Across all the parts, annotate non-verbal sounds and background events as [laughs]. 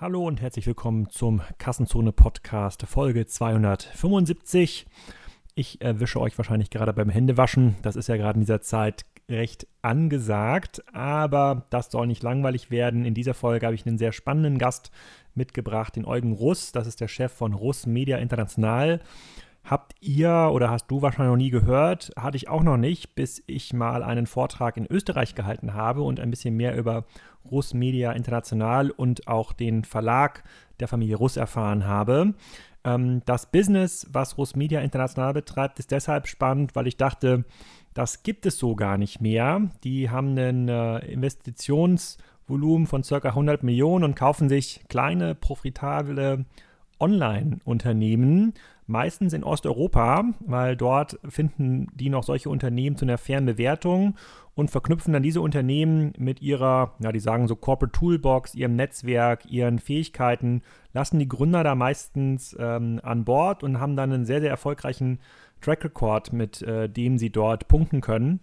Hallo und herzlich willkommen zum Kassenzone Podcast Folge 275. Ich erwische euch wahrscheinlich gerade beim Händewaschen. Das ist ja gerade in dieser Zeit recht angesagt, aber das soll nicht langweilig werden. In dieser Folge habe ich einen sehr spannenden Gast mitgebracht, den Eugen Russ. Das ist der Chef von Russ Media International. Habt ihr oder hast du wahrscheinlich noch nie gehört, hatte ich auch noch nicht, bis ich mal einen Vortrag in Österreich gehalten habe und ein bisschen mehr über Russ Media International und auch den Verlag der Familie Russ erfahren habe. Ähm, das Business, was Russ Media International betreibt, ist deshalb spannend, weil ich dachte, das gibt es so gar nicht mehr. Die haben einen äh, Investitionsvolumen von ca. 100 Millionen und kaufen sich kleine, profitable Online-Unternehmen, meistens in Osteuropa, weil dort finden die noch solche Unternehmen zu einer fairen Bewertung und verknüpfen dann diese Unternehmen mit ihrer, ja, die sagen so Corporate Toolbox, ihrem Netzwerk, ihren Fähigkeiten, lassen die Gründer da meistens ähm, an Bord und haben dann einen sehr, sehr erfolgreichen Track Record, mit äh, dem sie dort punkten können.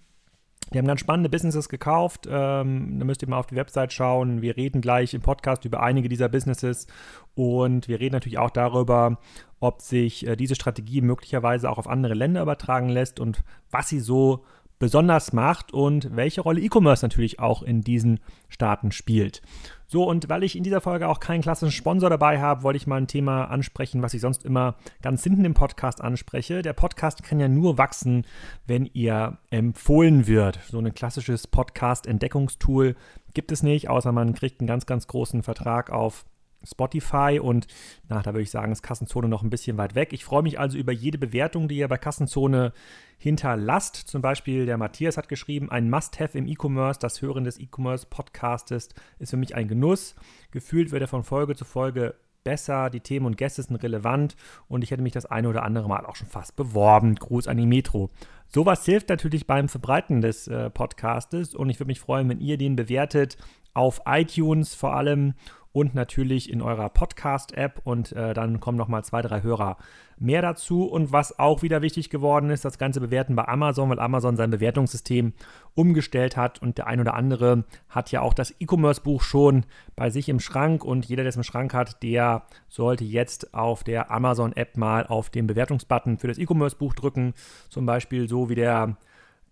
Die haben ganz spannende Businesses gekauft. Ähm, da müsst ihr mal auf die Website schauen. Wir reden gleich im Podcast über einige dieser Businesses und wir reden natürlich auch darüber, ob sich äh, diese Strategie möglicherweise auch auf andere Länder übertragen lässt und was sie so besonders macht und welche Rolle E-Commerce natürlich auch in diesen Staaten spielt. So, und weil ich in dieser Folge auch keinen klassischen Sponsor dabei habe, wollte ich mal ein Thema ansprechen, was ich sonst immer ganz hinten im Podcast anspreche. Der Podcast kann ja nur wachsen, wenn ihr empfohlen wird. So ein klassisches Podcast-Entdeckungstool gibt es nicht, außer man kriegt einen ganz, ganz großen Vertrag auf Spotify und na, da würde ich sagen, ist Kassenzone noch ein bisschen weit weg. Ich freue mich also über jede Bewertung, die ihr bei Kassenzone hinterlasst. Zum Beispiel der Matthias hat geschrieben, ein Must-Have im E-Commerce, das Hören des E-Commerce-Podcastes ist für mich ein Genuss. Gefühlt wird er von Folge zu Folge besser, die Themen und Gäste sind relevant und ich hätte mich das eine oder andere Mal auch schon fast beworben. Gruß an die Metro. Sowas hilft natürlich beim Verbreiten des äh, Podcastes und ich würde mich freuen, wenn ihr den bewertet auf iTunes vor allem und natürlich in eurer Podcast-App. Und äh, dann kommen nochmal zwei, drei Hörer mehr dazu. Und was auch wieder wichtig geworden ist, das Ganze bewerten bei Amazon, weil Amazon sein Bewertungssystem umgestellt hat. Und der ein oder andere hat ja auch das E-Commerce-Buch schon bei sich im Schrank. Und jeder, der es im Schrank hat, der sollte jetzt auf der Amazon-App mal auf den Bewertungsbutton für das E-Commerce-Buch drücken. Zum Beispiel so wie der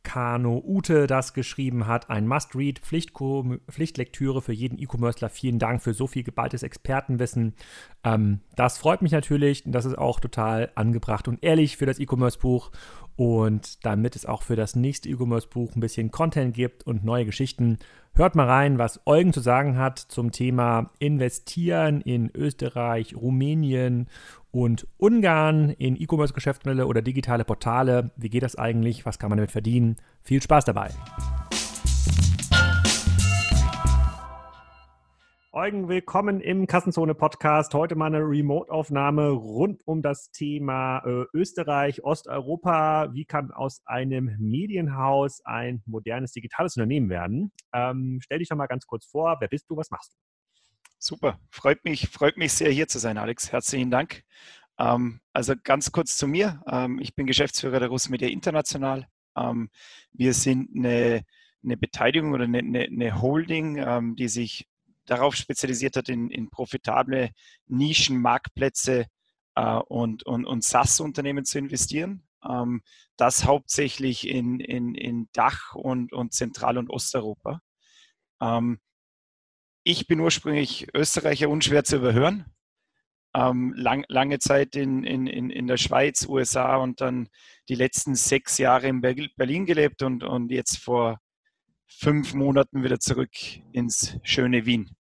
Kano Ute das geschrieben hat. Ein Must-Read, Pflichtlektüre für jeden E-Commercer. Vielen Dank für so viel geballtes Expertenwissen. Ähm, das freut mich natürlich. Das ist auch total angebracht und ehrlich für das E-Commerce-Buch. Und damit es auch für das nächste E-Commerce-Buch ein bisschen Content gibt und neue Geschichten, hört mal rein, was Eugen zu sagen hat zum Thema Investieren in Österreich, Rumänien und Ungarn in E-Commerce-Geschäftsmodelle oder digitale Portale. Wie geht das eigentlich? Was kann man damit verdienen? Viel Spaß dabei! Eugen, willkommen im Kassenzone-Podcast. Heute mal eine Remote-Aufnahme rund um das Thema äh, Österreich, Osteuropa. Wie kann aus einem Medienhaus ein modernes digitales Unternehmen werden? Ähm, stell dich doch mal ganz kurz vor. Wer bist du? Was machst du? Super, freut mich, freut mich sehr hier zu sein, Alex. Herzlichen Dank. Ähm, also ganz kurz zu mir. Ähm, ich bin Geschäftsführer der Russ Media International. Ähm, wir sind eine, eine, Beteiligung oder eine, eine Holding, ähm, die sich darauf spezialisiert hat, in, in profitable Nischenmarktplätze äh, und, und, und SaaS-Unternehmen zu investieren. Ähm, das hauptsächlich in, in, in Dach und, und Zentral- und Osteuropa. Ähm, ich bin ursprünglich Österreicher, unschwer zu überhören. Ähm, lang, lange Zeit in, in, in der Schweiz, USA und dann die letzten sechs Jahre in Berlin gelebt und, und jetzt vor fünf Monaten wieder zurück ins schöne Wien.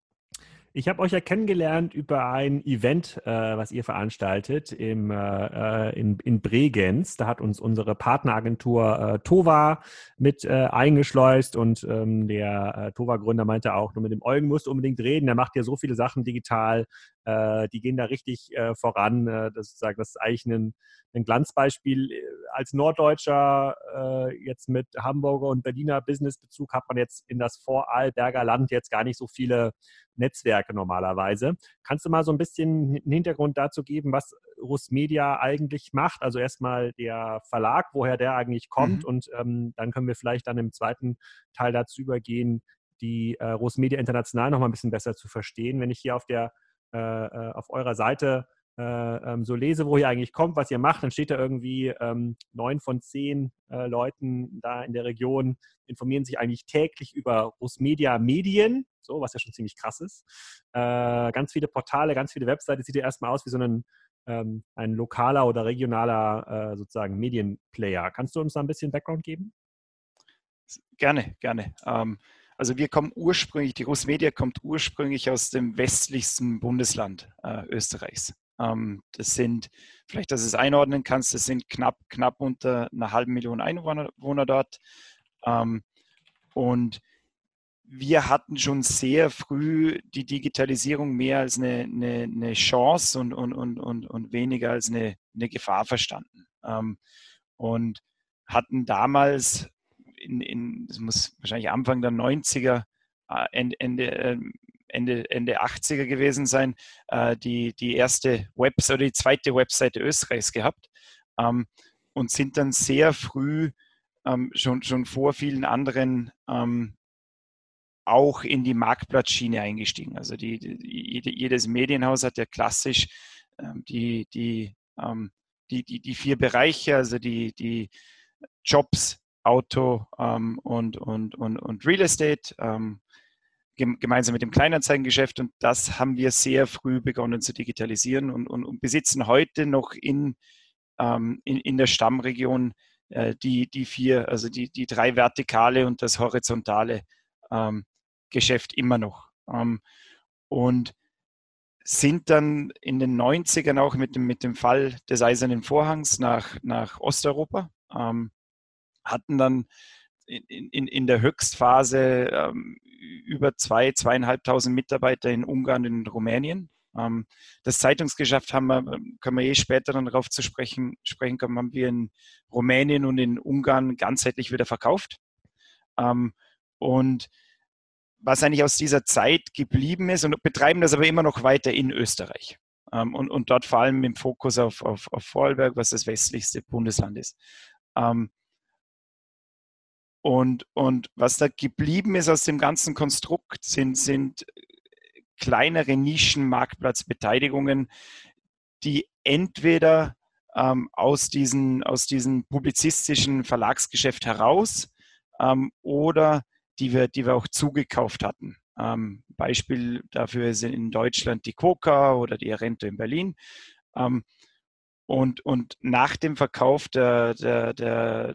Ich habe euch ja kennengelernt über ein Event, äh, was ihr veranstaltet im, äh, äh, in, in Bregenz. Da hat uns unsere Partneragentur äh, Tova mit äh, eingeschleust und ähm, der äh, Tova-Gründer meinte auch, nur mit dem Eugen musst du unbedingt reden. Der macht ja so viele Sachen digital, die gehen da richtig voran. das, ist, das ist eigentlich ein, ein Glanzbeispiel. Als Norddeutscher jetzt mit Hamburger und Berliner Businessbezug hat man jetzt in das Vorarlberger Land jetzt gar nicht so viele Netzwerke normalerweise. Kannst du mal so ein bisschen einen Hintergrund dazu geben, was Russ Media eigentlich macht? Also erstmal der Verlag, woher der eigentlich kommt mhm. und ähm, dann können wir vielleicht dann im zweiten Teil dazu übergehen, die äh, Russ Media international noch mal ein bisschen besser zu verstehen. Wenn ich hier auf der äh, äh, auf eurer Seite äh, ähm, so lese, wo ihr eigentlich kommt, was ihr macht, dann steht da irgendwie ähm, neun von zehn äh, Leuten da in der Region informieren sich eigentlich täglich über Rusmedia Medien, so was ja schon ziemlich krass ist. Äh, ganz viele Portale, ganz viele Webseiten, sieht ja erstmal aus wie so ein, ähm, ein lokaler oder regionaler äh, sozusagen Medienplayer. Kannst du uns da ein bisschen Background geben? Gerne, gerne. Ähm, also wir kommen ursprünglich, die Rusmedia kommt ursprünglich aus dem westlichsten Bundesland äh, Österreichs. Ähm, das sind, vielleicht, dass du es einordnen kannst, das sind knapp, knapp unter einer halben Million Einwohner dort. Ähm, und wir hatten schon sehr früh die Digitalisierung mehr als eine, eine, eine Chance und, und, und, und, und weniger als eine, eine Gefahr verstanden. Ähm, und hatten damals, in, in, das muss wahrscheinlich Anfang der 90er, äh, Ende, Ende, Ende, Ende 80er gewesen sein, äh, die, die erste Website oder die zweite Webseite Österreichs gehabt ähm, und sind dann sehr früh ähm, schon, schon vor vielen anderen ähm, auch in die Marktplatzschiene eingestiegen. Also die, die, jedes Medienhaus hat ja klassisch ähm, die, die, ähm, die, die, die vier Bereiche, also die, die Jobs, Auto ähm, und, und, und, und Real Estate, ähm, gemeinsam mit dem Kleinanzeigengeschäft. Und das haben wir sehr früh begonnen zu digitalisieren und, und, und besitzen heute noch in, ähm, in, in der Stammregion äh, die, die vier, also die, die drei vertikale und das horizontale ähm, Geschäft immer noch. Ähm, und sind dann in den 90ern auch mit dem, mit dem Fall des Eisernen Vorhangs nach, nach Osteuropa, ähm, hatten dann in, in, in der Höchstphase ähm, über zwei, zweieinhalbtausend Mitarbeiter in Ungarn und in Rumänien. Ähm, das Zeitungsgeschäft haben wir, können wir eh später dann darauf zu sprechen, sprechen kommen, haben wir in Rumänien und in Ungarn ganzheitlich wieder verkauft. Ähm, und was eigentlich aus dieser Zeit geblieben ist und betreiben das aber immer noch weiter in Österreich. Ähm, und, und dort vor allem im Fokus auf, auf, auf Vorarlberg, was das westlichste Bundesland ist. Ähm, und, und was da geblieben ist aus dem ganzen Konstrukt, sind, sind kleinere Nischen-Marktplatzbeteiligungen, die entweder ähm, aus, diesen, aus diesem publizistischen Verlagsgeschäft heraus ähm, oder die wir, die wir auch zugekauft hatten. Ähm, Beispiel dafür sind in Deutschland die Coca oder die Arento in Berlin. Ähm, und, und nach dem Verkauf der, der, der,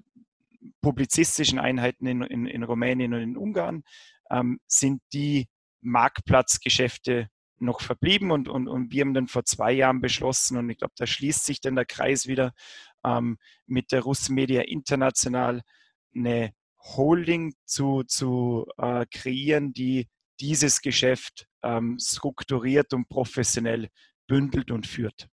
publizistischen Einheiten in, in, in Rumänien und in Ungarn ähm, sind die Marktplatzgeschäfte noch verblieben und, und, und wir haben dann vor zwei Jahren beschlossen und ich glaube, da schließt sich dann der Kreis wieder ähm, mit der Russmedia International eine Holding zu, zu äh, kreieren, die dieses Geschäft ähm, strukturiert und professionell bündelt und führt.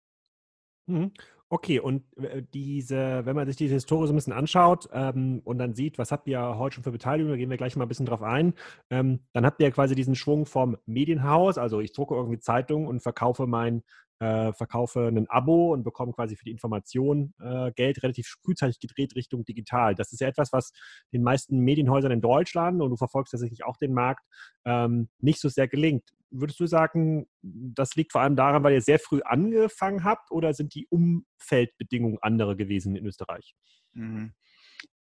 Okay, und äh, diese, wenn man sich diese Historie so ein bisschen anschaut ähm, und dann sieht, was habt ihr heute schon für Beteiligung, da gehen wir gleich mal ein bisschen drauf ein, ähm, dann habt ihr quasi diesen Schwung vom Medienhaus, also ich drucke irgendwie Zeitung und verkaufe mein äh, verkaufe ein Abo und bekomme quasi für die Information äh, Geld relativ frühzeitig gedreht Richtung digital. Das ist ja etwas, was den meisten Medienhäusern in Deutschland, und du verfolgst tatsächlich auch den Markt, ähm, nicht so sehr gelingt. Würdest du sagen, das liegt vor allem daran, weil ihr sehr früh angefangen habt oder sind die Umfeldbedingungen andere gewesen in Österreich? Mhm.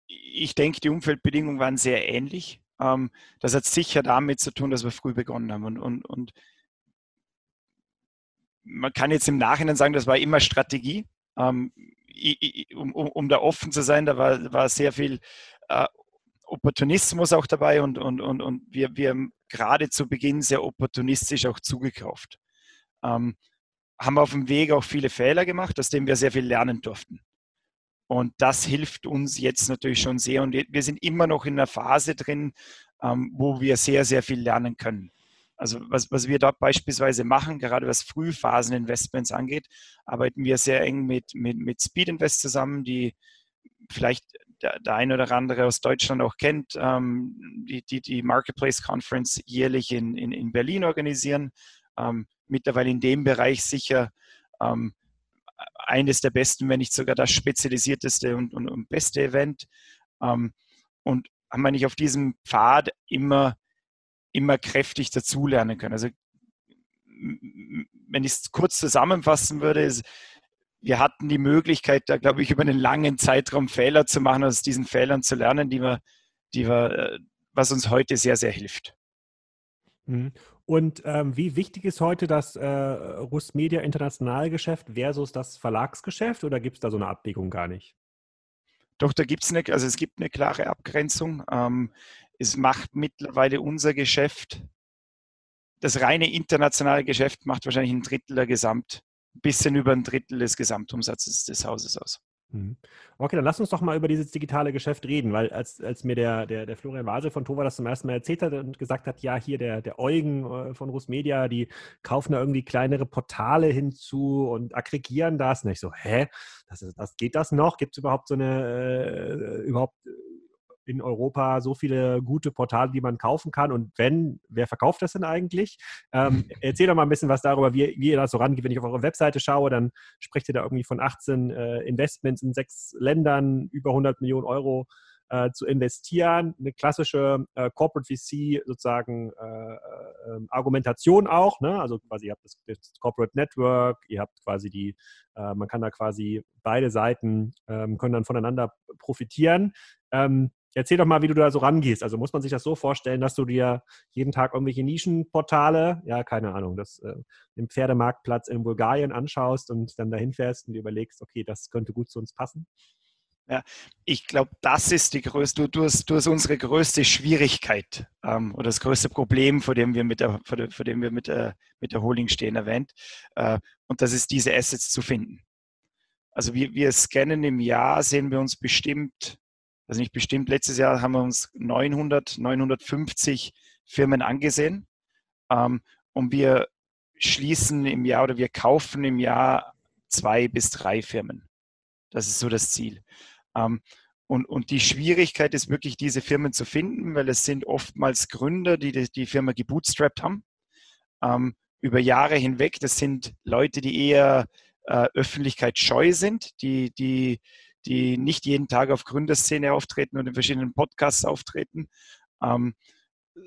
Ich denke, die Umfeldbedingungen waren sehr ähnlich. Ähm, das hat sicher damit zu tun, dass wir früh begonnen haben. Und, und, und man kann jetzt im Nachhinein sagen, das war immer Strategie. Ähm, um, um, um, da offen zu sein, da war, war sehr viel äh, Opportunismus auch dabei und, und, und, und wir, wir haben gerade zu Beginn sehr opportunistisch auch zugekauft. Ähm, haben auf dem Weg auch viele Fehler gemacht, aus denen wir sehr viel lernen durften. Und das hilft uns jetzt natürlich schon sehr. Und wir sind immer noch in einer Phase drin, ähm, wo wir sehr, sehr viel lernen können. Also was, was wir dort beispielsweise machen, gerade was Frühphaseninvestments angeht, arbeiten wir sehr eng mit, mit, mit Speed Invest zusammen, die vielleicht der, der eine oder andere aus Deutschland auch kennt, ähm, die, die die Marketplace Conference jährlich in, in, in Berlin organisieren. Ähm, mittlerweile in dem Bereich sicher ähm, eines der besten, wenn nicht sogar das spezialisierteste und, und, und beste Event. Ähm, und haben wir nicht auf diesem Pfad immer immer kräftig dazulernen können. Also wenn ich es kurz zusammenfassen würde, ist, wir hatten die Möglichkeit, da glaube ich, über einen langen Zeitraum Fehler zu machen, aus diesen Fehlern zu lernen, die wir, die wir, äh, was uns heute sehr, sehr hilft. Mhm. Und ähm, wie wichtig ist heute das äh, Rustmedia Internationalgeschäft versus das Verlagsgeschäft oder gibt es da so eine Abwägung gar nicht? Doch, da gibt es eine, also es gibt eine klare Abgrenzung. Ähm, es macht mittlerweile unser Geschäft, das reine internationale Geschäft macht wahrscheinlich ein Drittel der Gesamt, ein bisschen über ein Drittel des Gesamtumsatzes des Hauses aus. Mhm. Okay, dann lass uns doch mal über dieses digitale Geschäft reden, weil als, als mir der, der, der Florian Wasel von Tova das zum ersten Mal erzählt hat und gesagt hat, ja, hier der, der Eugen äh, von Rusmedia, die kaufen da irgendwie kleinere Portale hinzu und aggregieren das. Und ich so, hä? Das, das geht das noch? Gibt es überhaupt so eine, äh, überhaupt in Europa so viele gute Portale, die man kaufen kann? Und wenn, wer verkauft das denn eigentlich? Ähm, [laughs] erzähl doch mal ein bisschen was darüber, wie, wie ihr da so rangeht. Wenn ich auf eure Webseite schaue, dann sprecht ihr da irgendwie von 18 äh, Investments in sechs Ländern, über 100 Millionen Euro äh, zu investieren. Eine klassische äh, Corporate VC sozusagen äh, äh, Argumentation auch. Ne? Also quasi ihr habt das, das, Corporate Network, ihr habt quasi die, äh, man kann da quasi beide Seiten ähm, können dann voneinander profitieren. Ähm, Erzähl doch mal, wie du da so rangehst. Also muss man sich das so vorstellen, dass du dir jeden Tag irgendwelche Nischenportale, ja, keine Ahnung, das äh, im Pferdemarktplatz in Bulgarien anschaust und dann dahin fährst und dir überlegst, okay, das könnte gut zu uns passen? Ja, ich glaube, das ist die größte, du, hast, du hast unsere größte Schwierigkeit ähm, oder das größte Problem, vor dem wir mit der, vor, der, vor dem wir mit der, mit der Holding stehen, erwähnt. Äh, und das ist, diese Assets zu finden. Also wir, wir scannen im Jahr, sehen wir uns bestimmt also nicht bestimmt, letztes Jahr haben wir uns 900, 950 Firmen angesehen ähm, und wir schließen im Jahr oder wir kaufen im Jahr zwei bis drei Firmen. Das ist so das Ziel. Ähm, und, und die Schwierigkeit ist wirklich, diese Firmen zu finden, weil es sind oftmals Gründer, die die, die Firma gebootstrapped haben, ähm, über Jahre hinweg. Das sind Leute, die eher äh, öffentlichkeitsscheu sind, die, die die nicht jeden Tag auf Gründerszene auftreten und in verschiedenen Podcasts auftreten, ähm,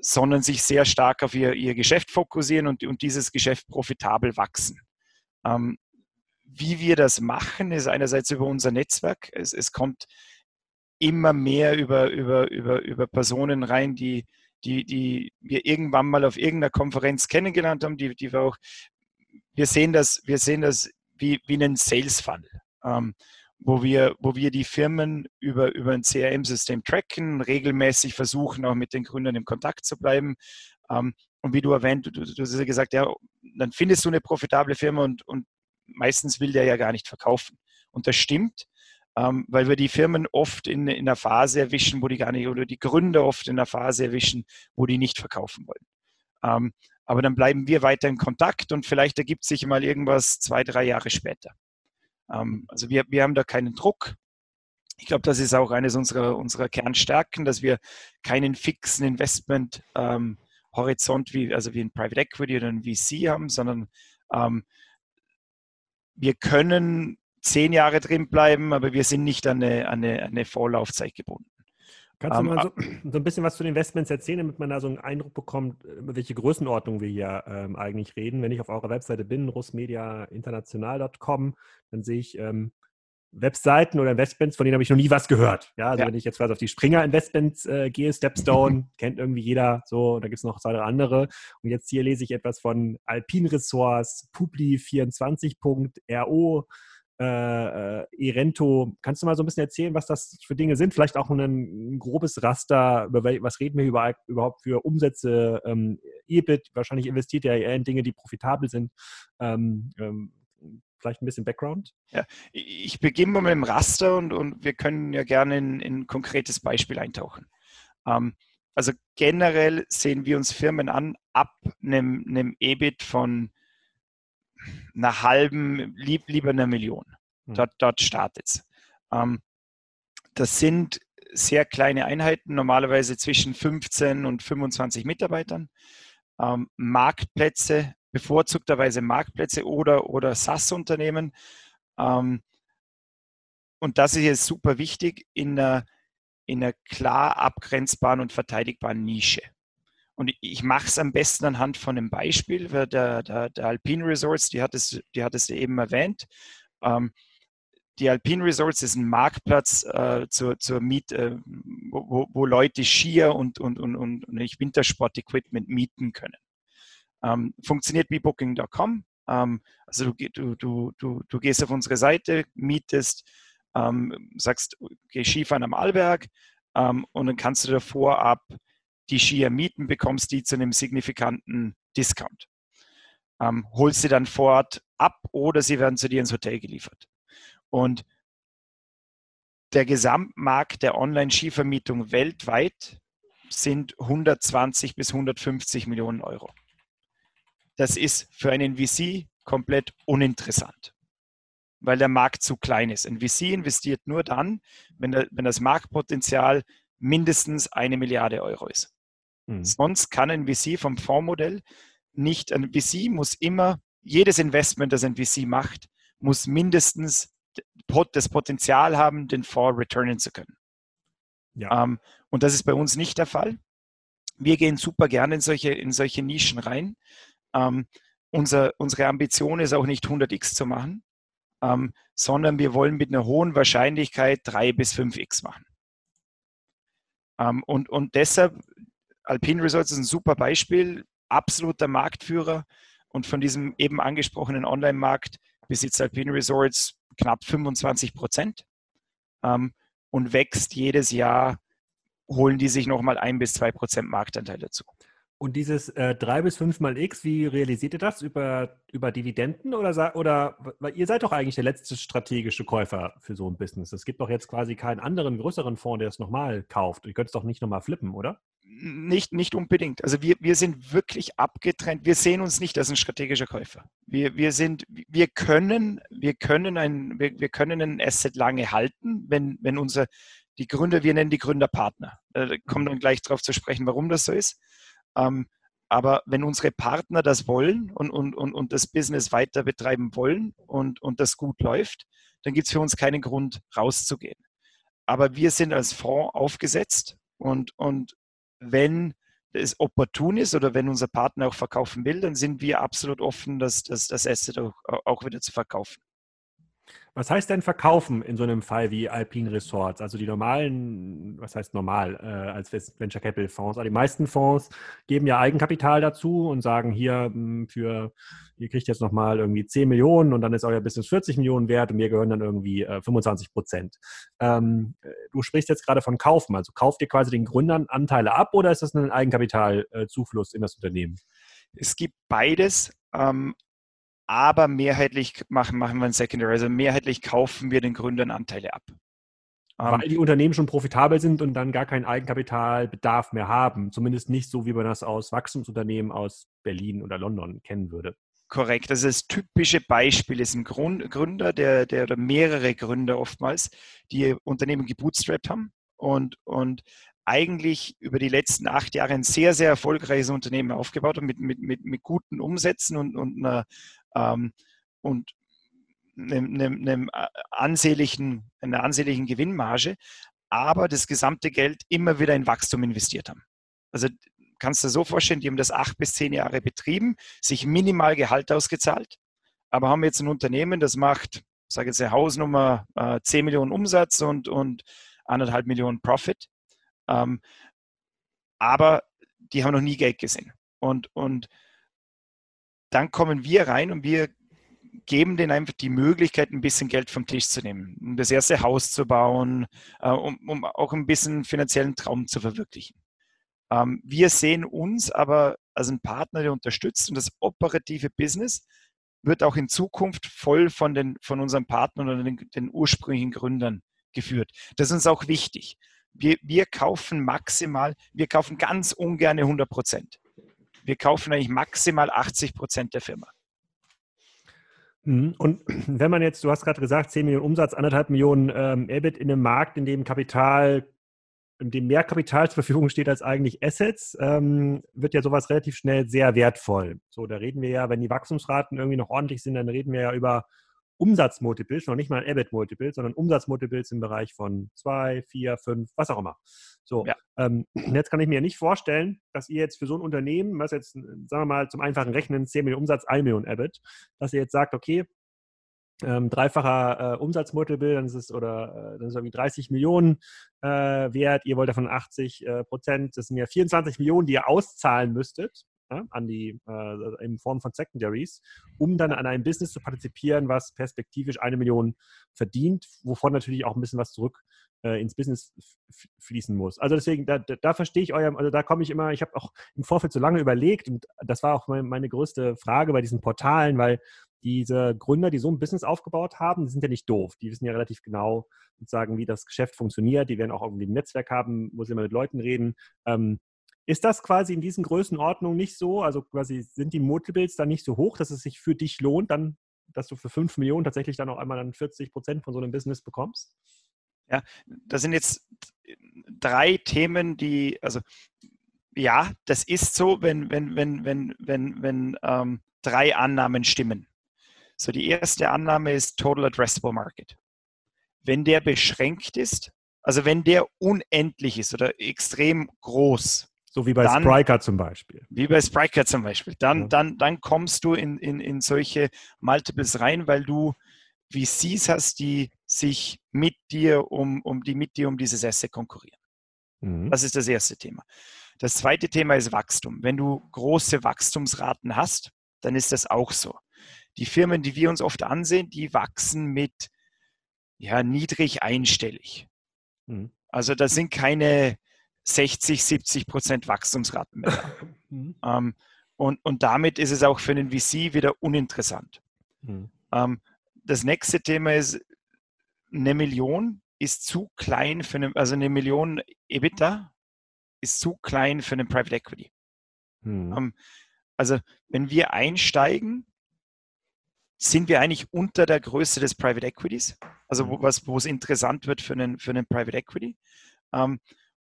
sondern sich sehr stark auf ihr, ihr Geschäft fokussieren und, und dieses Geschäft profitabel wachsen. Ähm, wie wir das machen, ist einerseits über unser Netzwerk. Es, es kommt immer mehr über, über, über, über Personen rein, die, die, die wir irgendwann mal auf irgendeiner Konferenz kennengelernt haben, die, die wir auch, wir sehen das, wir sehen das wie, wie einen Sales Funnel. Ähm, wo wir, wo wir die Firmen über, über ein CRM-System tracken, regelmäßig versuchen, auch mit den Gründern im Kontakt zu bleiben. Ähm, und wie du erwähnt, du, du, hast ja gesagt, ja, dann findest du eine profitable Firma und, und meistens will der ja gar nicht verkaufen. Und das stimmt, ähm, weil wir die Firmen oft in, in einer Phase erwischen, wo die gar nicht, oder die Gründer oft in einer Phase erwischen, wo die nicht verkaufen wollen. Ähm, aber dann bleiben wir weiter in Kontakt und vielleicht ergibt sich mal irgendwas zwei, drei Jahre später. Ähm, also wir, wir haben da keinen Druck. Ich glaube, das ist auch eines unserer, unserer Kernstärken, dass wir keinen fixen Investment-Horizont ähm, wie, also wie ein Private Equity oder ein VC haben, sondern ähm, wir können zehn Jahre drin bleiben, aber wir sind nicht an eine, an eine, eine Vorlaufzeit gebunden. Kannst du mal so, so, ein bisschen was zu den Investments erzählen, damit man da so einen Eindruck bekommt, über welche Größenordnung wir hier ähm, eigentlich reden? Wenn ich auf eurer Webseite bin, russmediainternational.com, dann sehe ich ähm, Webseiten oder Investments, von denen habe ich noch nie was gehört. Ja, also ja. wenn ich jetzt quasi auf die Springer Investments äh, gehe, Stepstone, [laughs] kennt irgendwie jeder so, da gibt es noch zwei andere. Und jetzt hier lese ich etwas von Alpine Ressorts, Publi24.ro, äh, äh, Erento. Kannst du mal so ein bisschen erzählen, was das für Dinge sind? Vielleicht auch ein, ein grobes Raster, über was reden wir über, überhaupt für Umsätze, ähm, EBIT, wahrscheinlich investiert ihr eher in Dinge, die profitabel sind. Ähm, ähm, vielleicht ein bisschen Background? Ja, ich beginne mal mit dem Raster und, und wir können ja gerne in, in ein konkretes Beispiel eintauchen. Ähm, also generell sehen wir uns Firmen an ab einem, einem EBIT von einer halben, lieb, lieber einer Million. Hm. Dort, dort startet es. Ähm, das sind sehr kleine Einheiten, normalerweise zwischen 15 und 25 Mitarbeitern. Ähm, Marktplätze, bevorzugterweise Marktplätze oder, oder SaaS-Unternehmen. Ähm, und das ist jetzt super wichtig in einer, in einer klar abgrenzbaren und verteidigbaren Nische. Und ich mache es am besten anhand von einem Beispiel. Der, der, der Alpine Resorts, die hat es, eben erwähnt. Ähm, die Alpine Resorts ist ein Marktplatz äh, zur, zur Miet, äh, wo, wo, Leute Skier und, und, und, und Wintersport-Equipment mieten können. Ähm, funktioniert wie Booking.com. Ähm, also du, du, du, du gehst auf unsere Seite, mietest, ähm, sagst, geh Skifahren am Arlberg ähm, und dann kannst du davor ab die Skier mieten, bekommst die zu einem signifikanten Discount. Ähm, holst sie dann vor Ort ab oder sie werden zu dir ins Hotel geliefert. Und der Gesamtmarkt der Online-Skivermietung weltweit sind 120 bis 150 Millionen Euro. Das ist für einen VC komplett uninteressant, weil der Markt zu klein ist. Ein VC investiert nur dann, wenn, der, wenn das Marktpotenzial mindestens eine Milliarde Euro ist. Mhm. Sonst kann ein VC vom Fondsmodell nicht, ein VC muss immer, jedes Investment, das ein VC macht, muss mindestens das Potenzial haben, den Fonds returnen zu können. Ja. Ähm, und das ist bei uns nicht der Fall. Wir gehen super gerne in solche, in solche Nischen rein. Ähm, unser, unsere Ambition ist auch nicht 100x zu machen, ähm, sondern wir wollen mit einer hohen Wahrscheinlichkeit 3 bis 5x machen. Ähm, und, und deshalb, Alpine Resorts ist ein super Beispiel, absoluter Marktführer und von diesem eben angesprochenen Online-Markt besitzt Alpine Resorts knapp 25 Prozent ähm, und wächst jedes Jahr, holen die sich nochmal ein bis zwei Prozent Marktanteil dazu. Und dieses äh, 3 bis 5 mal X, wie realisiert ihr das? Über, über Dividenden oder, oder weil ihr seid doch eigentlich der letzte strategische Käufer für so ein Business. Es gibt doch jetzt quasi keinen anderen größeren Fonds, der es nochmal kauft. Ihr könnt es doch nicht nochmal flippen, oder? Nicht, nicht unbedingt. Also wir, wir sind wirklich abgetrennt. Wir sehen uns nicht als ein strategischer Käufer. Wir, wir, sind, wir, können, wir, können ein, wir, wir können ein Asset lange halten, wenn, wenn unser, die Gründer, wir nennen die Gründer Partner. Da kommen dann gleich darauf zu sprechen, warum das so ist. Ähm, aber wenn unsere Partner das wollen und, und, und, und das Business weiter betreiben wollen und, und das gut läuft, dann gibt es für uns keinen Grund, rauszugehen. Aber wir sind als Fonds aufgesetzt und, und wenn es opportun ist oder wenn unser Partner auch verkaufen will, dann sind wir absolut offen, das, das, das Asset auch, auch wieder zu verkaufen. Was heißt denn verkaufen in so einem Fall wie Alpine Resorts? Also die normalen, was heißt normal äh, als Venture Capital Fonds? Also die meisten Fonds geben ja Eigenkapital dazu und sagen hier hm, für, ihr kriegt jetzt nochmal irgendwie 10 Millionen und dann ist euer Business 40 Millionen wert und wir gehören dann irgendwie äh, 25 Prozent. Ähm, du sprichst jetzt gerade von kaufen. Also kauft ihr quasi den Gründern Anteile ab oder ist das ein Eigenkapitalzufluss in das Unternehmen? Es gibt beides. Ähm, aber mehrheitlich machen, machen wir ein Secondary. Also mehrheitlich kaufen wir den Gründern Anteile ab. Ähm, Weil die Unternehmen schon profitabel sind und dann gar keinen Eigenkapitalbedarf mehr haben. Zumindest nicht so, wie man das aus Wachstumsunternehmen aus Berlin oder London kennen würde. Korrekt. Also das typische Beispiel ist ein Gründer, der, der oder mehrere Gründer oftmals, die Unternehmen gebootstrapped haben und, und eigentlich über die letzten acht Jahre ein sehr, sehr erfolgreiches Unternehmen aufgebaut haben mit, mit, mit, mit guten Umsätzen und, und einer ähm, und einem, einem, einem ansehnlichen, einer ansehnlichen Gewinnmarge, aber das gesamte Geld immer wieder in Wachstum investiert haben. Also kannst du dir so vorstellen, die haben das acht bis zehn Jahre betrieben, sich minimal Gehalt ausgezahlt, aber haben jetzt ein Unternehmen, das macht, sage jetzt eine Hausnummer, äh, 10 Millionen Umsatz und, und anderthalb Millionen Profit. Ähm, aber die haben noch nie Geld gesehen. Und, und dann kommen wir rein und wir geben denen einfach die Möglichkeit, ein bisschen Geld vom Tisch zu nehmen, um das erste Haus zu bauen, äh, um, um, auch ein bisschen finanziellen Traum zu verwirklichen. Ähm, wir sehen uns aber als ein Partner, der unterstützt und das operative Business wird auch in Zukunft voll von, den, von unseren Partnern oder den, den ursprünglichen Gründern geführt. Das ist uns auch wichtig. Wir, wir kaufen maximal, wir kaufen ganz ungern 100 Prozent wir kaufen eigentlich maximal 80 Prozent der Firma. Mhm. Und [clears throat] wenn man jetzt, du hast gerade gesagt, 10 Millionen Umsatz, anderthalb Millionen ähm, EBIT in einem Markt, in dem Kapital, in dem mehr Kapital zur Verfügung steht als eigentlich Assets, ähm, wird ja sowas relativ schnell sehr wertvoll. So, da reden wir ja, wenn die Wachstumsraten irgendwie noch ordentlich sind, dann reden wir ja über Umsatzmultiples, noch nicht mal EBIT-Multiples, sondern Umsatzmultiples im Bereich von zwei, vier, fünf, was auch immer. So, ja. ähm, jetzt kann ich mir nicht vorstellen, dass ihr jetzt für so ein Unternehmen, was jetzt, sagen wir mal, zum einfachen Rechnen 10 Millionen Umsatz, 1 Million EBIT, dass ihr jetzt sagt, okay, ähm, dreifacher äh, Umsatzmultiple, dann ist es oder äh, dann ist es irgendwie 30 Millionen äh, wert, ihr wollt davon 80 äh, Prozent, das sind ja 24 Millionen, die ihr auszahlen müsstet ja, an die, äh, in Form von Secondaries, um dann an einem Business zu partizipieren, was perspektivisch eine Million verdient, wovon natürlich auch ein bisschen was zurück äh, ins Business fließen muss. Also deswegen, da, da, da verstehe ich euer, also da komme ich immer, ich habe auch im Vorfeld so lange überlegt und das war auch meine, meine größte Frage bei diesen Portalen, weil diese Gründer, die so ein Business aufgebaut haben, die sind ja nicht doof. Die wissen ja relativ genau, sozusagen, wie das Geschäft funktioniert. Die werden auch irgendwie ein Netzwerk haben, wo sie immer mit Leuten reden. Ähm, ist das quasi in diesen Größenordnungen nicht so? Also quasi sind die Multiples dann nicht so hoch, dass es sich für dich lohnt, dann, dass du für 5 Millionen tatsächlich dann auch einmal dann 40 Prozent von so einem Business bekommst? Ja, das sind jetzt drei Themen, die, also ja, das ist so, wenn, wenn, wenn, wenn, wenn, wenn ähm, drei Annahmen stimmen. So, die erste Annahme ist Total Addressable Market. Wenn der beschränkt ist, also wenn der unendlich ist oder extrem groß. So wie bei dann, Spriker zum Beispiel. Wie bei Spriker zum Beispiel. Dann, ja. dann, dann kommst du in, in, in solche Multiples rein, weil du VCs hast, die sich mit dir um, um die mit dir um dieses Asset konkurrieren. Mhm. Das ist das erste Thema. Das zweite Thema ist Wachstum. Wenn du große Wachstumsraten hast, dann ist das auch so die Firmen, die wir uns oft ansehen, die wachsen mit ja, niedrig einstellig. Mhm. Also da sind keine 60, 70 Prozent Wachstumsraten mehr. [laughs] Mhm. Ähm, und, und damit ist es auch für einen VC wieder uninteressant. Mhm. Ähm, das nächste Thema ist, eine Million ist zu klein für eine, also eine Million EBITDA ist zu klein für einen Private Equity. Mhm. Ähm, also wenn wir einsteigen, sind wir eigentlich unter der Größe des Private Equities, also wo, mhm. was, wo es interessant wird für einen, für einen Private Equity.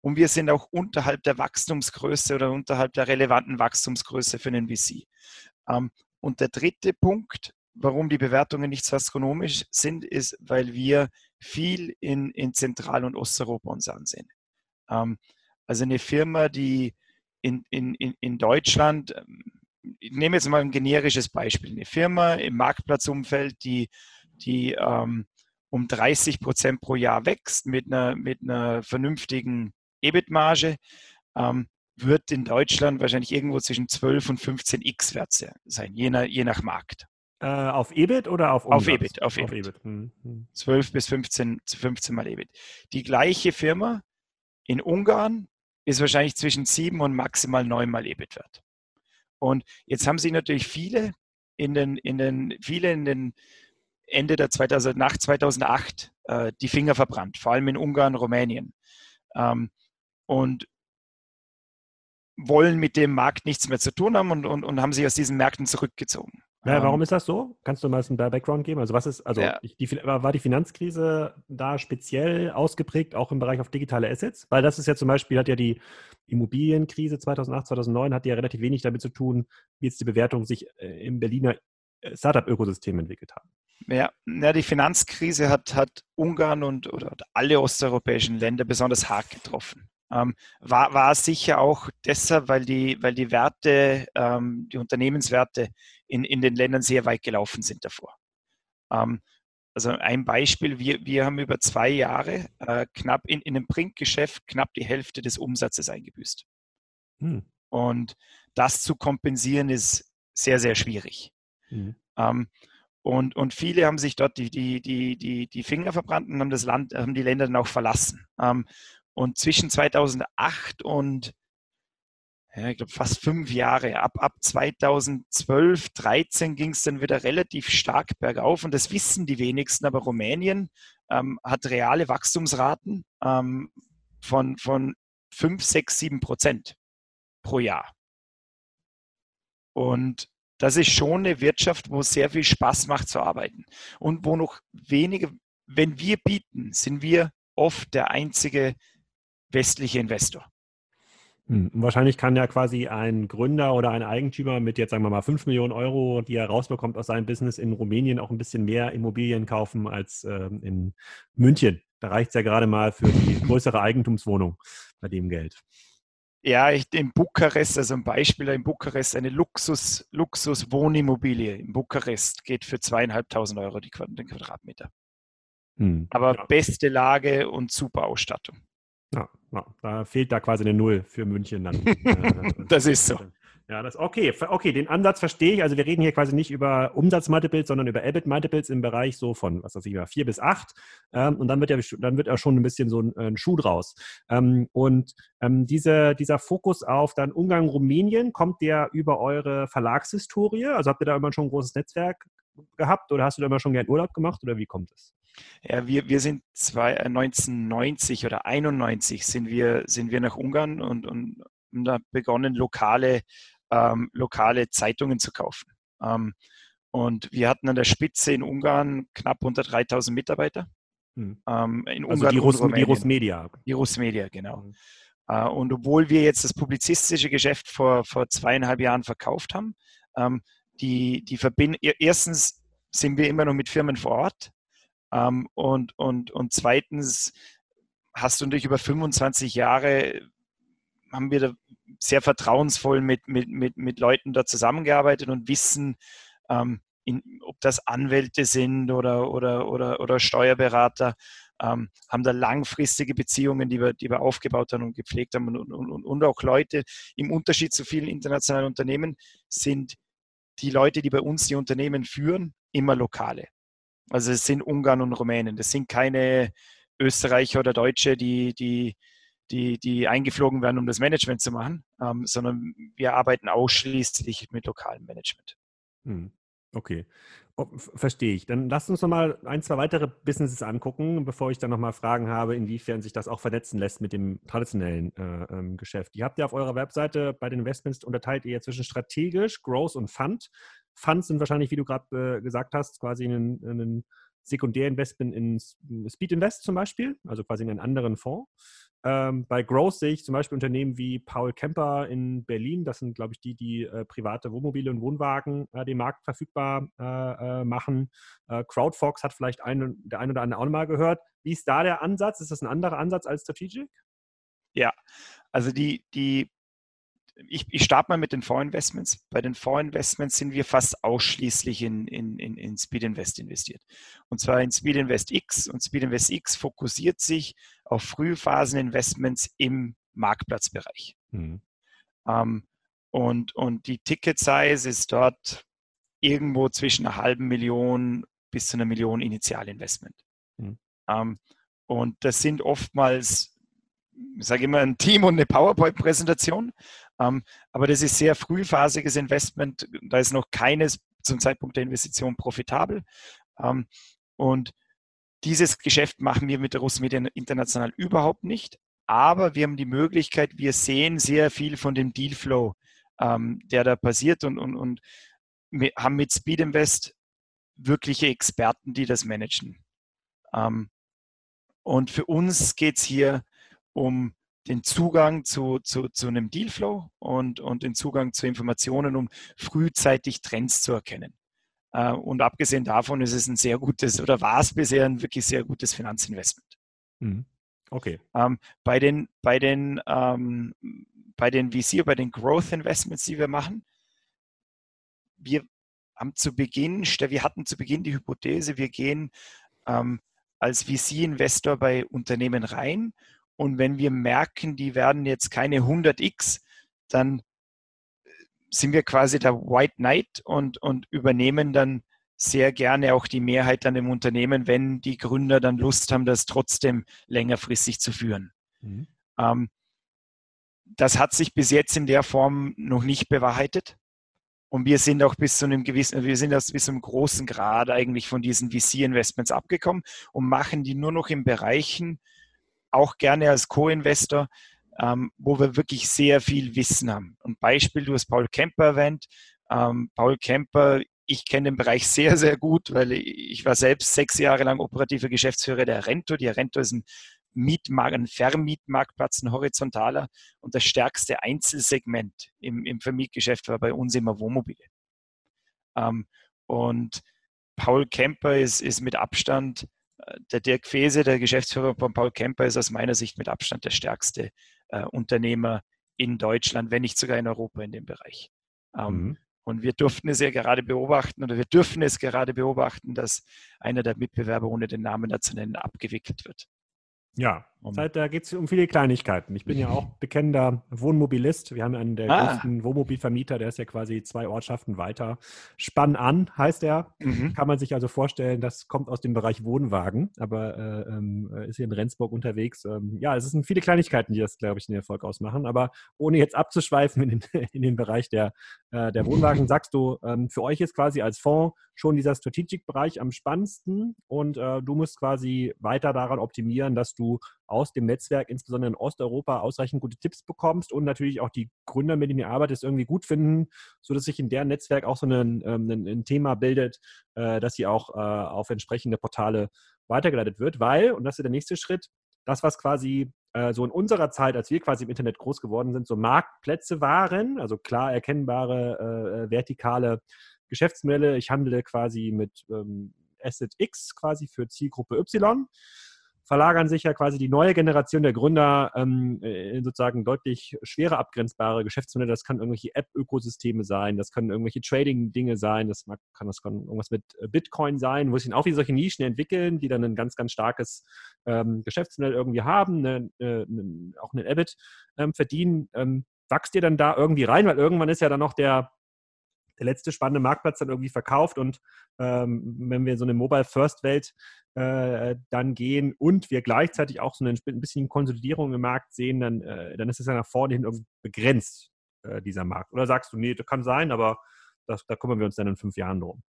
Ähm, und wir sind auch unterhalb der Wachstumsgröße oder unterhalb der relevanten Wachstumsgröße für einen VC. Ähm, und der dritte Punkt, warum die Bewertungen nicht so astronomisch sind, ist, weil wir viel in, in Zentral- und Osteuropa uns ansehen. Ähm, also eine Firma, die in, in, in Deutschland ähm, ich nehme jetzt mal ein generisches Beispiel. Eine Firma im Marktplatzumfeld, die, die ähm, um 30 Prozent pro Jahr wächst mit einer, mit einer vernünftigen EBIT-Marge, ähm, wird in Deutschland wahrscheinlich irgendwo zwischen 12 und 15 X wert sein, je nach, je nach Markt. Äh, auf EBIT oder auf Umsatz? Auf EBIT. Auf EBIT. Auf EBIT. Hm, hm. 12 bis 15, 15 mal EBIT. Die gleiche Firma in Ungarn ist wahrscheinlich zwischen 7 und maximal 9 mal EBIT wert. Und jetzt haben sich natürlich viele in den, in den, viele in den Ende der 2000, nach 2008 äh, die Finger verbrannt, vor allem in Ungarn, Rumänien. Ähm, und wollen mit dem Markt nichts mehr zu tun haben und, und, und haben sich aus diesen Märkten zurückgezogen. Ja, ähm, warum ist das so? Kannst du mal ein Background geben? Also was ist, also ja. die, war die Finanzkrise da speziell ausgeprägt, auch im Bereich auf digitale Assets? Weil das ist ja zum Beispiel, hat ja die Immobilienkrise 2008, 2009, hat ja relativ wenig damit zu tun, wie jetzt die Bewertungen sich äh, im Berliner äh, Startup-Ökosystem entwickelt haben. Ja, ja, die Finanzkrise hat, hat Ungarn und oder alle osteuropäischen Länder besonders hart getroffen. Ähm, war, war sicher auch deshalb, weil die, weil die Werte, ähm, die Unternehmenswerte in, in den Ländern sehr weit gelaufen sind davor. Ähm, also ein Beispiel, wir, wir haben über zwei Jahre äh, knapp in, in einem Printgeschäft knapp die Hälfte des Umsatzes eingebüßt. Hm. Und das zu kompensieren ist sehr, sehr schwierig. Hm. Ähm, und, und viele haben sich dort die, die, die, die, die Finger verbrannt und haben das Land, haben die Länder dann auch verlassen. Und zwischen 2008 und ja, ich glaube fast fünf Jahre, ab, ab 2012, 13 ging es dann wieder relativ stark bergauf und das wissen die wenigsten, aber Rumänien ähm, hat reale Wachstumsraten ähm, von, von 5, 6, 7 Prozent pro Jahr. Und das ist schon eine Wirtschaft, wo es sehr viel Spaß macht zu arbeiten und wo noch wenige, wenn wir bieten, sind wir oft der einzige westliche Investor. Hm, wahrscheinlich kann ja quasi ein Gründer oder ein Eigentümer mit jetzt sagen wir mal 5 Millionen Euro, die er rausbekommt aus seinem Business in Rumänien, auch ein bisschen mehr Immobilien kaufen als ähm, in München. Da reicht es ja gerade mal für die [laughs] größere Eigentumswohnung bei dem Geld. Ja, ich, in Bukarest, also ein Beispiel in Bukarest, eine Luxus, Luxus-Wohnimmobilie in Bukarest geht für zweieinhalbtausend Euro die, den Quadratmeter. Hm, Aber ja. beste Lage und super Ausstattung. Ja, ja, da fehlt da quasi eine Null für München dann. [laughs] das ist so. Ja, das okay. Okay, den Ansatz verstehe ich. Also wir reden hier quasi nicht über Umsatzmultiples, sondern über EBIT-Multiples im Bereich so von, was weiß ich, vier bis acht. Ähm, und dann wird ja dann wird ja schon ein bisschen so ein, ein Schuh draus. Ähm, und ähm, diese, dieser Fokus auf dann Ungarn, Rumänien, kommt der über eure Verlagshistorie? Also habt ihr da immer schon ein großes Netzwerk gehabt oder hast du da immer schon gern Urlaub gemacht oder wie kommt es? Ja, wir, wir sind zwei, 1990 äh, oder 91 sind wir, sind wir nach Ungarn und, und haben da begonnen, lokale, ähm, lokale Zeitungen zu kaufen. Ähm, und wir hatten an der Spitze in Ungarn knapp unter 3000 Mitarbeiter. Hm. Ähm, in also Ungarn die, Russ, die Russmedia. Die Russmedia, genau. Hm. Äh, und obwohl wir jetzt das publizistische Geschäft vor, vor zweieinhalb Jahren verkauft haben, ähm, die, die verbinden, erstens sind wir immer noch mit Firmen vor Ort, ähm, und, und, und zweitens hast du natürlich über 25 Jahre haben wir da sehr vertrauensvoll mit, mit, mit, mit Leuten da zusammengearbeitet und wissen, ähm, in, ob das Anwälte sind oder, oder, oder, oder Steuerberater, ähm, haben da langfristige Beziehungen, die wir, die wir aufgebaut haben und gepflegt haben. Und, und, und auch Leute, im Unterschied zu vielen internationalen Unternehmen, sind die Leute, die bei uns die Unternehmen führen, immer lokale. Also es sind Ungarn und Rumänen. Das sind keine Österreicher oder Deutsche, die, die, die, die eingeflogen werden, um das Management zu machen, ähm, sondern wir arbeiten ausschließlich mit lokalem Management. Hm. Okay, oh, verstehe ich. Dann lasst uns noch mal ein, zwei weitere Businesses angucken, bevor ich dann noch mal Fragen habe, inwiefern sich das auch vernetzen lässt mit dem traditionellen äh, ähm, Geschäft. Ihr habt ja auf eurer Webseite bei den Investments unterteilt ihr zwischen strategisch, Growth und Fund. Funds sind wahrscheinlich, wie du gerade äh, gesagt hast, quasi ein, ein Sekundärinvestment in Speed Invest zum Beispiel, also quasi in einen anderen Fonds. Ähm, bei Growth sehe ich zum Beispiel Unternehmen wie Paul Kemper in Berlin. Das sind, glaube ich, die, die äh, private Wohnmobile und Wohnwagen äh, dem Markt verfügbar äh, äh machen. Äh, Crowdfox hat vielleicht ein, der ein oder andere auch mal gehört. Wie ist da der Ansatz? Ist das ein anderer Ansatz als Strategic? Ja, also die, die ich, ich starte mal mit den Vorinvestments. Bei den Vorinvestments sind wir fast ausschließlich in, in, in, in Speed Invest investiert. Und zwar in Speed Invest X. Und Speed Invest X fokussiert sich auf Frühphaseninvestments im Marktplatzbereich. Mhm. Ähm, und, und die Ticket Size ist dort irgendwo zwischen einer halben Million bis zu einer Million Initialinvestment. Mhm. Ähm, und das sind oftmals ich sage immer ein Team und eine PowerPoint-Präsentation. Ähm, aber das ist sehr frühphasiges Investment. Da ist noch keines zum Zeitpunkt der Investition profitabel. Ähm, und dieses Geschäft machen wir mit der Russmedien international überhaupt nicht. Aber wir haben die Möglichkeit, wir sehen sehr viel von dem Dealflow, ähm, der da passiert und, und, und haben mit Speed Invest wirkliche Experten, die das managen. und für uns geht es hier um den Zugang zu, zu, zu einem Dealflow und, und den Zugang zu Informationen, um frühzeitig Trends zu erkennen. Äh, und abgesehen davon ist es ein sehr gutes oder war es bisher ein wirklich sehr gutes Finanzinvestment. Mhm. Okay. Ähm, bei den, bei den, ähm, bei den VC, bei den Growth Investments, die wir machen, wir haben zu Beginn, wir hatten zu Beginn die Hypothese, wir gehen ähm, als VC-Investor bei Unternehmen rein und wenn wir merken, die werden jetzt keine 100x, dann sind wir quasi der White Knight und, und übernehmen dann sehr gerne auch die Mehrheit an dem Unternehmen, wenn die Gründer dann Lust haben, das trotzdem längerfristig zu führen. Mhm. Ähm, das hat sich bis jetzt in der Form noch nicht bewahrheitet. Und wir sind auch bis zu einem gewissen, wir sind aus bis zu einem großen Grad eigentlich von diesen VC-Investments abgekommen und machen die nur noch in Bereichen, auch gerne als Co-Investor, ähm, wo wir wirklich sehr viel Wissen haben. Ein Beispiel, du hast Paul Kemper erwähnt. Ähm, Paul Kemper, ich kenne den Bereich sehr, sehr gut, weil ich war selbst sechs Jahre lang operativer Geschäftsführer der Rento. Die Rento ist ein Mietmarkt, ein Vermietmarktplatz, ein horizontaler und das stärkste Einzelsegment im, im Vermietgeschäft war bei uns immer Wohnmobile. Ähm, und Paul Kemper ist, ist mit Abstand, der Dirk Fese, der Geschäftsführer von Paul Kemper, ist aus meiner Sicht mit Abstand der stärkste äh, Unternehmer in Deutschland, wenn nicht sogar in Europa in dem Bereich. Ähm, mhm. Und wir durften es ja gerade beobachten oder wir dürfen es gerade beobachten, dass einer der Mitbewerber, ohne den Namen zu nennen, abgewickelt wird. Ja, um, Zeit, da geht es um viele Kleinigkeiten. Ich bin ja auch bekennender Wohnmobilist. Wir haben einen der ah. größten Wohnmobilvermieter, der ist ja quasi zwei Ortschaften weiter. Spann an heißt er. Mhm. Kann man sich also vorstellen, das kommt aus dem Bereich Wohnwagen, aber äh, ähm, ist hier in Rendsburg unterwegs. Ähm, ja, es sind viele Kleinigkeiten, die das, glaube ich, den Erfolg ausmachen. Aber ohne jetzt abzuschweifen in den, [laughs] in den Bereich der, äh, der Wohnwagen, [laughs] sagst du, ähm, für euch ist quasi als Fonds schon dieser Strategic-Bereich am spannendsten und äh, du musst quasi weiter daran optimieren, dass du aus dem Netzwerk, insbesondere in Osteuropa, ausreichend gute Tipps bekommst und natürlich auch die Gründer, mit denen ihr arbeitet, irgendwie gut finden, sodass sich in deren Netzwerk auch so ein, ähm, ein, ein Thema bildet, äh, dass sie auch äh, auf entsprechende Portale weitergeleitet wird, weil, und das ist der nächste Schritt, das, was quasi äh, so in unserer Zeit, als wir quasi im Internet groß geworden sind, so Marktplätze waren, also klar erkennbare vertikale Geschäftsmodelle. Ich handle quasi mit ähm, Asset X quasi für Zielgruppe Y verlagern sich ja quasi die neue Generation der Gründer ähm, in sozusagen deutlich schwerer abgrenzbare Geschäftsmodelle. Das kann irgendwelche App-Ökosysteme sein, das können irgendwelche Trading-Dinge sein, das kann, das kann irgendwas mit äh, Bitcoin sein, wo sich dann auch wieder solche Nischen entwickeln, die dann ein ganz, ganz starkes ähm, Geschäftsmodell irgendwie haben, ne, äh, ne, auch einen EBIT ähm, verdienen. Ähm, wachst ihr dann da irgendwie rein? Weil irgendwann ist ja dann noch der, der letzte spannende Marktplatz dann irgendwie verkauft und ähm, wenn wir in so eine Mobile-First-Welt äh, dann gehen und wir gleichzeitig auch so ein bisschen Konsolidierung im Markt sehen, dann, äh, dann ist es ja nach vorne hin irgendwie begrenzt, äh, dieser Markt. Oder sagst du, nee, das kann sein, aber das, da kümmern wir uns dann in fünf Jahren drum?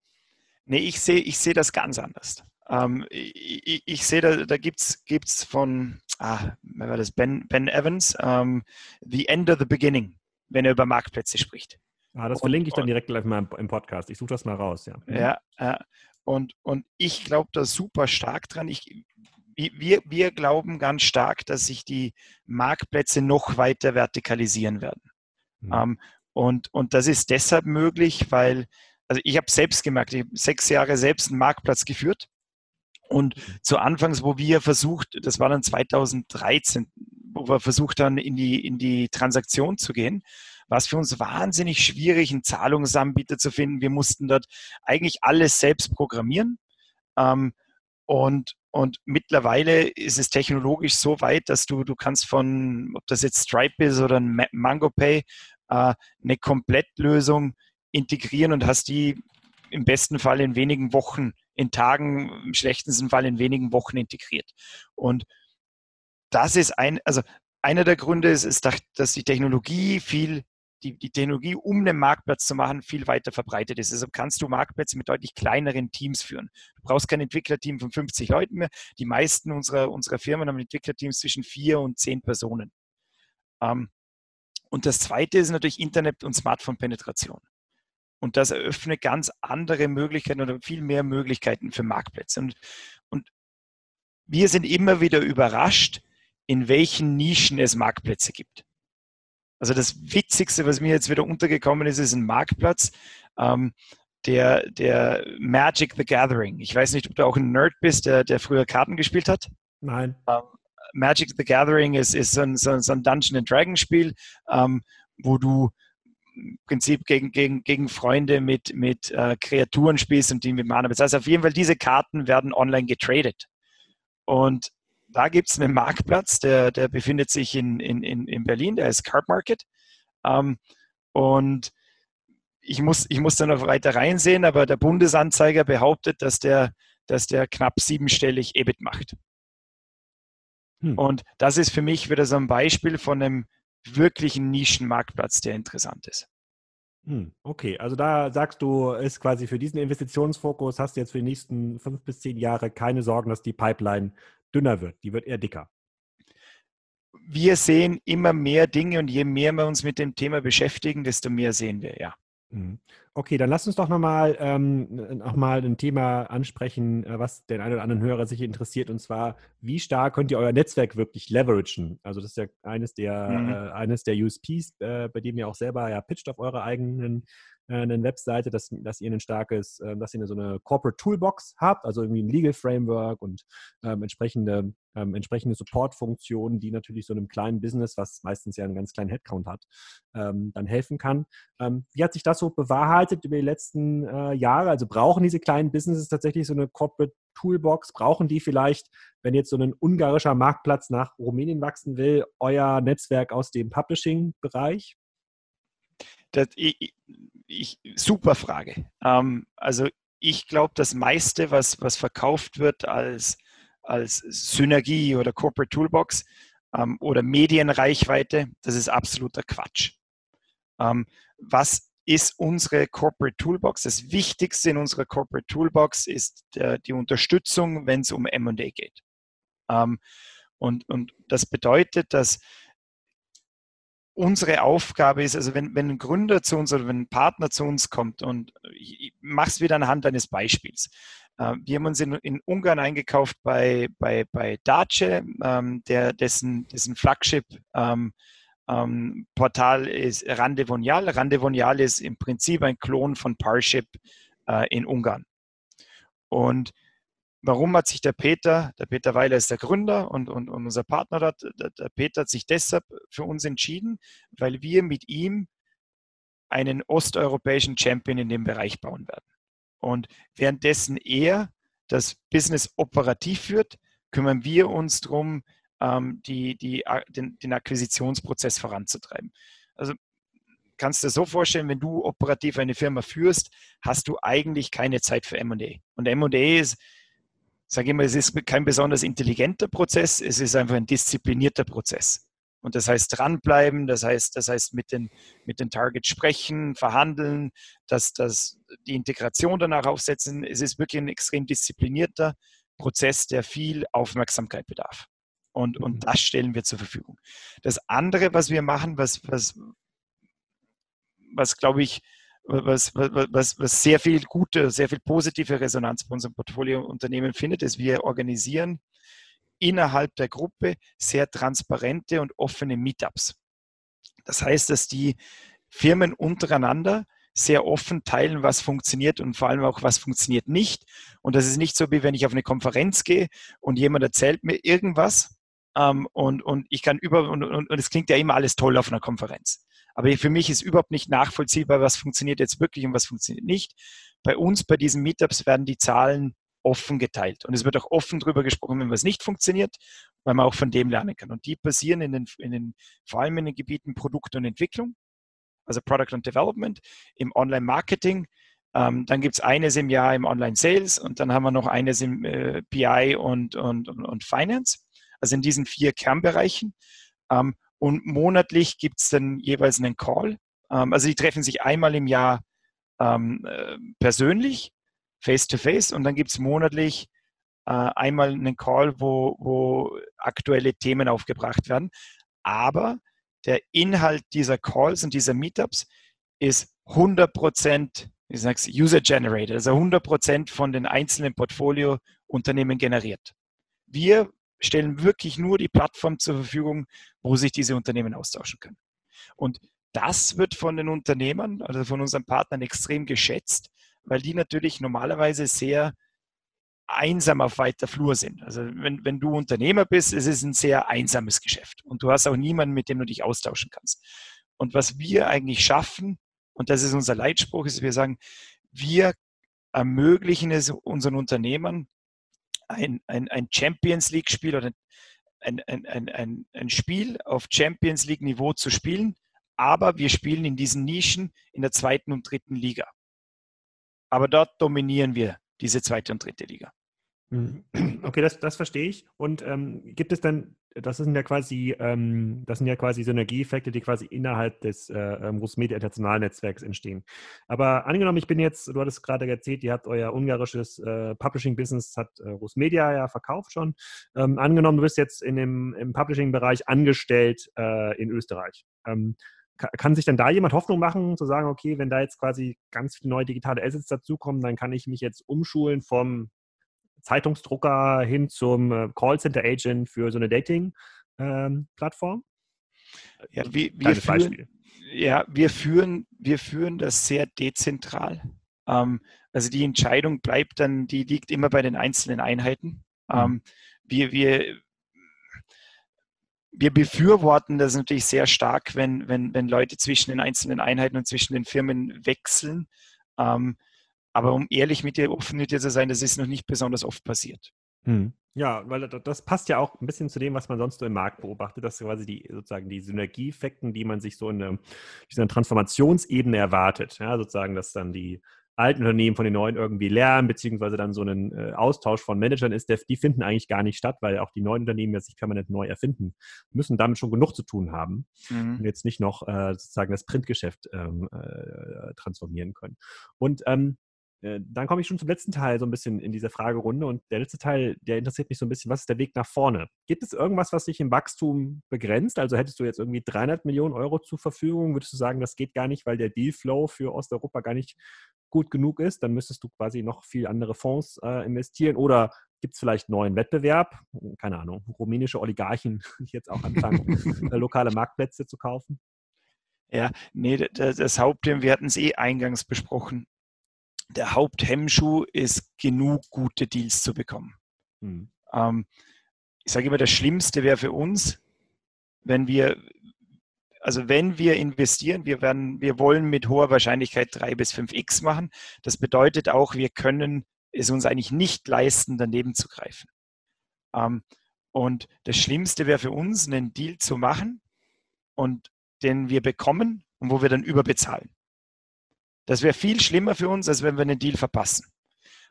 Nee, ich sehe ich seh das ganz anders. Ähm, ich, ich sehe, da, da gibt es von, ah, wer war das, Ben, ben Evans, ähm, The End of the Beginning, wenn er über Marktplätze spricht. Ah, das verlinke ich dann direkt gleich mal im Podcast. Ich suche das mal raus, ja. Ja, ja. Und, und ich glaube da super stark dran. Ich, wir, wir glauben ganz stark, dass sich die Marktplätze noch weiter vertikalisieren werden. Mhm. Ähm, und, und das ist deshalb möglich, weil, also ich habe selbst gemerkt, ich habe sechs Jahre selbst einen Marktplatz geführt. Und mhm. zu Anfangs, wo wir versucht, das war dann 2013, wo wir versucht haben, in die, in die Transaktion zu gehen, war es für uns wahnsinnig schwierig, einen Zahlungsanbieter zu finden. Wir mussten dort eigentlich alles selbst programmieren. Ähm, und, und mittlerweile ist es technologisch so weit, dass du, du kannst von, ob das jetzt Stripe ist oder ein MangoPay, äh, eine Komplettlösung integrieren und hast die im besten Fall in wenigen Wochen, in Tagen, im schlechtesten Fall in wenigen Wochen integriert. Und das ist ein, also einer der Gründe ist, ist dass die Technologie viel die, die Technologie, um einen Marktplatz zu machen, viel weiter verbreitet ist. Also kannst du Marktplätze mit deutlich kleineren Teams führen. Du brauchst kein Entwicklerteam von 50 Leuten mehr. Die meisten unserer, unserer Firmen haben Entwicklerteams zwischen vier und zehn Personen. Ähm, und das zweite ist natürlich Internet- und Smartphone-Penetration. Und das eröffnet ganz andere Möglichkeiten oder viel mehr Möglichkeiten für Marktplätze. Und, und wir sind immer wieder überrascht, in welchen Nischen es Marktplätze gibt. Also das Witzigste, was mir jetzt wieder untergekommen ist, ist ein Marktplatz, ähm, der, der Magic the Gathering. Ich weiß nicht, ob du auch ein Nerd bist, der, der früher Karten gespielt hat. Nein. Ähm, Magic the Gathering ist, ist so ein, so, ein Dungeon and Dragon Spiel, ähm, wo du im Prinzip gegen, gegen, gegen Freunde mit, mit äh, Kreaturen spielst und die mit Mana bezahlst. Also auf jeden Fall, diese Karten werden online getradet. Und da gibt es einen Marktplatz, der, der befindet sich in, in, in Berlin, der ist Card Market. Ähm, und ich muss, ich muss da noch weiter reinsehen, aber der Bundesanzeiger behauptet, dass der, dass der knapp siebenstellig EBIT macht. Hm. Und das ist für mich wieder so ein Beispiel von einem wirklichen Nischenmarktplatz, der interessant ist. Hm, okay, also da sagst du, ist quasi für diesen Investitionsfokus, hast du jetzt für die nächsten fünf bis zehn Jahre keine Sorgen, dass die Pipeline dünner wird, die wird eher dicker. Wir sehen immer mehr Dinge und je mehr wir uns mit dem Thema beschäftigen, desto mehr sehen wir, ja. Mhm. Okay, dann lass uns doch nochmal ähm, noch ein Thema ansprechen, äh, was den einen oder anderen Hörer sich interessiert, und zwar, wie stark könnt ihr euer Netzwerk wirklich leveragen? Also das ist ja eines der, mhm. äh, eines der USPs, äh, bei dem ihr auch selber ja pitcht auf eurer eigenen eine Webseite, dass, dass ihr ein starkes, äh, dass ihr so eine Corporate Toolbox habt, also irgendwie ein Legal Framework und ähm, entsprechende, ähm, entsprechende Support-Funktionen, die natürlich so einem kleinen Business, was meistens ja einen ganz kleinen Headcount hat, ähm, dann helfen kann. Ähm, wie hat sich das so bewahrheitet über die letzten äh, Jahre? Also brauchen diese kleinen Businesses tatsächlich so eine Corporate Toolbox? Brauchen die vielleicht, wenn jetzt so ein ungarischer Marktplatz nach Rumänien wachsen will, euer Netzwerk aus dem Publishing-Bereich? Das, ich, ich, super Frage. Ähm, also ich glaube, das meiste, was, was verkauft wird als, als Synergie oder Corporate Toolbox ähm, oder Medienreichweite, das ist absoluter Quatsch. Ähm, was ist unsere Corporate Toolbox? Das Wichtigste in unserer Corporate Toolbox ist der, die Unterstützung, wenn es um MA geht. Ähm, und, und das bedeutet, dass unsere Aufgabe ist, also wenn, wenn ein Gründer zu uns oder wenn ein Partner zu uns kommt und ich mache es wieder anhand eines Beispiels. Äh, wir haben uns in, in Ungarn eingekauft bei, bei, bei Dace, ähm, der, dessen, dessen Flagship ähm, ähm, Portal ist Randevonial. Randevonial ist im Prinzip ein Klon von Parship äh, in Ungarn. Und Warum hat sich der Peter, der Peter Weiler ist der Gründer und, und, und unser Partner dort, der, der Peter hat sich deshalb für uns entschieden, weil wir mit ihm einen osteuropäischen Champion in dem Bereich bauen werden. Und währenddessen er das Business operativ führt, kümmern wir uns darum, ähm, die, die, den, den Akquisitionsprozess voranzutreiben. Also kannst du dir so vorstellen, wenn du operativ eine Firma führst, hast du eigentlich keine Zeit für M&A. Und M&A ist sage ich mal, es ist kein besonders intelligenter Prozess, es ist einfach ein disziplinierter Prozess. Und das heißt dranbleiben, das heißt, das heißt mit den, mit den Targets sprechen, verhandeln, dass, dass die Integration danach aufsetzen. Es ist wirklich ein extrem disziplinierter Prozess, der viel Aufmerksamkeit bedarf. Und, und mhm. das stellen wir zur Verfügung. Das andere, was wir machen, was, was, was glaube ich, was, was, was sehr viel gute, sehr viel positive Resonanz bei unserem Portfoliounternehmen findet, ist, wir organisieren innerhalb der Gruppe sehr transparente und offene Meetups. Das heißt, dass die Firmen untereinander sehr offen teilen, was funktioniert und vor allem auch, was funktioniert nicht. Und das ist nicht so, wie wenn ich auf eine Konferenz gehe und jemand erzählt mir irgendwas ähm, und, und ich kann über, und, und, und es klingt ja immer alles toll auf einer Konferenz. Aber für mich ist überhaupt nicht nachvollziehbar, was funktioniert jetzt wirklich und was funktioniert nicht. Bei uns, bei diesen Meetups, werden die Zahlen offen geteilt. Und es wird auch offen darüber gesprochen, wenn was nicht funktioniert, weil man auch von dem lernen kann. Und die passieren in den, in den, vor allem in den Gebieten Produkt und Entwicklung, also Product and Development, im Online-Marketing. Ähm, dann gibt es eines im Jahr im Online-Sales und dann haben wir noch eines im äh, BI und, und, und, und Finance. Also in diesen vier Kernbereichen. Ähm, und monatlich gibt es dann jeweils einen Call. Ähm, also die treffen sich einmal im Jahr ähm, äh, persönlich, face to face, und dann gibt es monatlich äh, einmal einen Call, wo, wo aktuelle Themen aufgebracht werden. Aber der Inhalt dieser Calls und dieser Meetups ist 100 Prozent, ich sag's, user-generated, also 100 Prozent von den einzelnen Portfoliounternehmen generiert. Wir stellen wirklich nur die Plattform zur Verfügung, wo sich diese Unternehmen austauschen können. Und das wird von den Unternehmern, also von unseren Partnern extrem geschätzt, weil die natürlich normalerweise sehr einsam auf weiter Flur sind. Also wenn, wenn du Unternehmer bist, es ist ein sehr einsames Geschäft und du hast auch niemanden, mit dem du dich austauschen kannst. Und was wir eigentlich schaffen, und das ist unser Leitspruch, ist, wir sagen, wir ermöglichen es unseren Unternehmern, ein, ein, ein Champions League-Spiel oder ein, ein, ein, ein, ein Spiel auf Champions League-Niveau zu spielen, aber wir spielen in diesen Nischen in der zweiten und dritten Liga. Aber dort dominieren wir diese zweite und dritte Liga. Mhm. Okay, das, das verstehe ich. Und ähm, gibt es dann, das sind ja quasi, ähm, das sind ja quasi Synergieeffekte, die quasi innerhalb des äh, ähm, Rusmedia International Netzwerks entstehen. Aber angenommen, ich bin jetzt, du hattest gerade erzählt, ihr habt euer ungarisches äh, Publishing-Business, hat äh, Rusmedia ja verkauft schon. Ähm, angenommen, du bist jetzt in dem, im Publishing-Bereich angestellt äh, in Österreich. Ähm, kann sich dann da jemand Hoffnung machen, zu sagen, okay, wenn da jetzt quasi ganz viele neue digitale Assets dazukommen, dann kann ich mich jetzt umschulen vom Zeitungsdrucker hin zum äh, Callcenter-Agent für so eine Dating-Plattform? Ähm, ja, wir, wir führen, ja, wir führen, wir führen das sehr dezentral. Ähm, also die Entscheidung bleibt dann, die liegt immer bei den einzelnen Einheiten. Mhm. Ähm, wir, wir, wir befürworten das natürlich sehr stark, wenn, wenn, wenn Leute zwischen den einzelnen Einheiten und zwischen den Firmen wechseln. Ähm, aber um ehrlich mit dir, offen mit dir zu sein, das ist noch nicht besonders oft passiert. Hm. Ja, weil das passt ja auch ein bisschen zu dem, was man sonst so im Markt beobachtet, dass quasi die sozusagen die Synergieeffekten, die man sich so in einer, dieser Transformationsebene erwartet, ja, sozusagen, dass dann die alten Unternehmen von den neuen irgendwie lernen, beziehungsweise dann so ein äh, Austausch von Managern ist, die finden eigentlich gar nicht statt, weil auch die neuen Unternehmen ja sich permanent neu erfinden müssen, damit schon genug zu tun haben mhm. und jetzt nicht noch äh, sozusagen das Printgeschäft ähm, äh, transformieren können. Und ähm, äh, dann komme ich schon zum letzten Teil so ein bisschen in dieser Fragerunde und der letzte Teil, der interessiert mich so ein bisschen, was ist der Weg nach vorne? Gibt es irgendwas, was dich im Wachstum begrenzt? Also hättest du jetzt irgendwie 300 Millionen Euro zur Verfügung, würdest du sagen, das geht gar nicht, weil der Dealflow für Osteuropa gar nicht gut genug ist? Dann müsstest du quasi noch viel andere Fonds äh, investieren oder gibt es vielleicht neuen Wettbewerb? Keine Ahnung, rumänische Oligarchen, [laughs] die jetzt auch anfangen, äh, lokale Marktplätze zu kaufen? Ja, nee, das, das Hauptthema, wir hatten es eh eingangs besprochen der Haupthemmschuh ist, genug gute Deals zu bekommen. Mhm. Ähm, ich sage immer, das Schlimmste wäre für uns, wenn wir, also wenn wir investieren, wir werden, wir wollen mit hoher Wahrscheinlichkeit 3 bis 5x machen. Das bedeutet auch, wir können es uns eigentlich nicht leisten, daneben zu greifen. Ähm, und das Schlimmste wäre für uns, einen Deal zu machen und den wir bekommen und wo wir dann überbezahlen. Das wäre viel schlimmer für uns, als wenn wir einen Deal verpassen.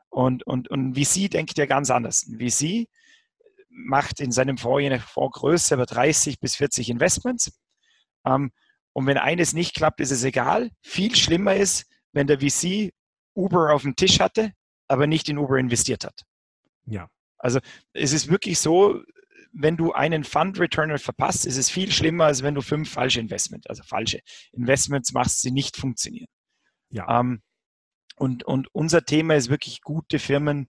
Und, und, und VC denkt ja ganz anders. Ein VC macht in seinem Fonds eine Fondsgröße über 30 bis 40 Investments. Ähm, und wenn eines nicht klappt, ist es egal. Viel schlimmer ist, wenn der VC Uber auf dem Tisch hatte, aber nicht in Uber investiert hat. Ja. Also es ist wirklich so, wenn du einen Fund Returner verpasst, ist es viel schlimmer, als wenn du fünf falsche Investments, also falsche Investments machst, die nicht funktionieren. Ja. Ähm, und, und unser Thema ist wirklich gute Firmen,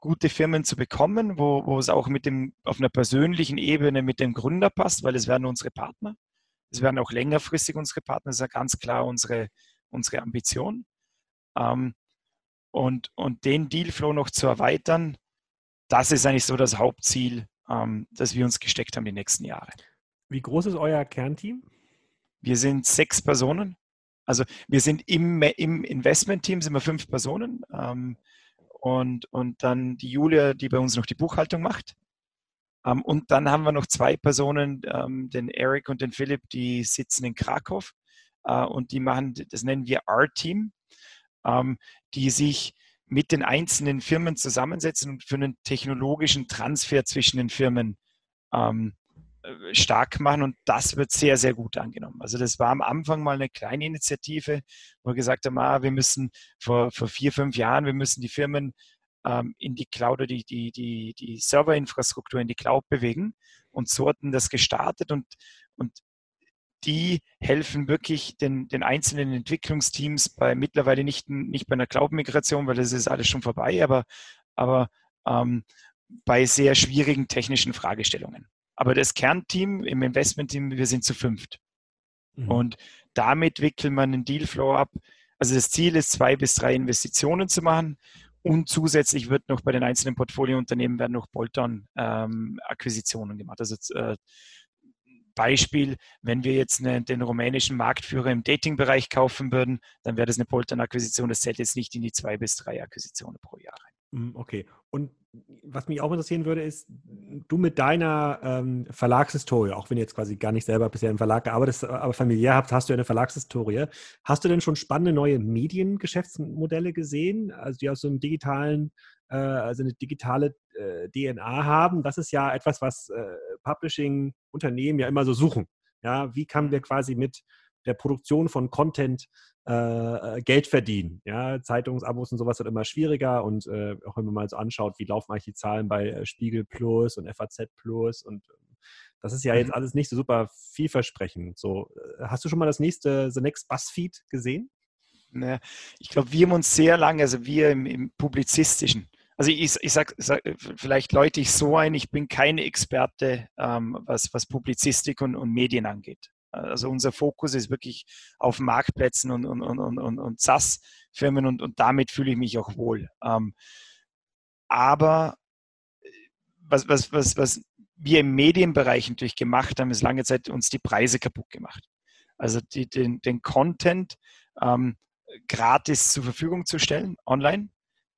gute Firmen zu bekommen, wo, wo es auch mit dem, auf einer persönlichen Ebene mit dem Gründer passt, weil es werden unsere Partner. Es werden auch längerfristig unsere Partner, das ist ja ganz klar unsere, unsere Ambition. Ähm, und, und den Dealflow noch zu erweitern, das ist eigentlich so das Hauptziel, ähm, das wir uns gesteckt haben die nächsten Jahre. Wie groß ist euer Kernteam? Wir sind sechs Personen. Also wir sind im, im Investment-Team, sind wir fünf Personen. Ähm, und, und dann die Julia, die bei uns noch die Buchhaltung macht. Ähm, und dann haben wir noch zwei Personen, ähm, den Eric und den Philipp, die sitzen in Krakow. Äh, und die machen, das nennen wir R-Team, ähm, die sich mit den einzelnen Firmen zusammensetzen und für einen technologischen Transfer zwischen den Firmen ähm, äh, stark machen und das wird sehr, sehr gut angenommen. Also das war am Anfang mal eine kleine Initiative, wo wir gesagt haben, ah, wir müssen vor, vor vier, fünf Jahren, wir müssen die Firmen ähm, in die Cloud oder die, die, die, die Serverinfrastruktur in die Cloud bewegen und so hatten das gestartet und, und die helfen wirklich den, den einzelnen Entwicklungsteams bei mittlerweile nicht, nicht bei einer Cloud-Migration, weil das ist alles schon vorbei, aber, aber ähm, bei sehr schwierigen technischen Fragestellungen. Aber das Kernteam im Investmentteam, wir sind zu fünft. Mhm. Und damit wickelt man einen Dealflow ab. Also das Ziel ist, zwei bis drei Investitionen zu machen. Und zusätzlich wird noch bei den einzelnen Portfoliounternehmen werden noch Bolt-on-Akquisitionen ähm, gemacht. Also äh, Beispiel, wenn wir jetzt eine, den rumänischen Marktführer im Dating-Bereich kaufen würden, dann wäre das eine Bolt-on-Akquisition. Das zählt jetzt nicht in die zwei bis drei Akquisitionen pro Jahr rein. Mhm, okay. Und was mich auch interessieren würde, ist, du mit deiner ähm, Verlagshistorie, auch wenn du jetzt quasi gar nicht selber bisher im Verlag gearbeitet aber familiär habt, hast du eine Verlagshistorie. Hast du denn schon spannende neue Mediengeschäftsmodelle gesehen, also die aus so einem digitalen, äh, also eine digitale äh, DNA haben? Das ist ja etwas, was äh, Publishing-Unternehmen ja immer so suchen. Ja, wie kann wir quasi mit der Produktion von Content äh, Geld verdienen. Ja, Zeitungsabos und sowas wird immer schwieriger und äh, auch wenn man mal so anschaut, wie laufen eigentlich die Zahlen bei äh, Spiegel Plus und FAZ Plus und Das ist ja jetzt mhm. alles nicht so super vielversprechend. So, äh, hast du schon mal das nächste The Next Buzzfeed gesehen? Naja, ich glaube, wir haben uns sehr lange, also wir im, im publizistischen, also ich, ich sage sag, vielleicht läute ich so ein, ich bin kein Experte, ähm, was, was Publizistik und, und Medien angeht. Also unser Fokus ist wirklich auf Marktplätzen und, und, und, und, und SaaS-Firmen und, und damit fühle ich mich auch wohl. Ähm, aber äh, was, was, was, was wir im Medienbereich natürlich gemacht haben, ist lange Zeit uns die Preise kaputt gemacht. Also die, den, den Content ähm, gratis zur Verfügung zu stellen, online,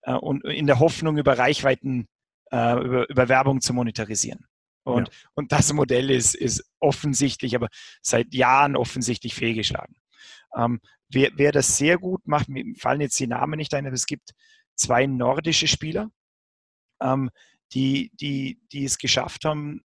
äh, und in der Hoffnung, über Reichweiten, äh, über, über Werbung zu monetarisieren. Und, ja. und das Modell ist, ist offensichtlich, aber seit Jahren offensichtlich fehlgeschlagen. Ähm, wer, wer das sehr gut macht, mir fallen jetzt die Namen nicht ein, aber es gibt zwei nordische Spieler, ähm, die, die, die es geschafft haben,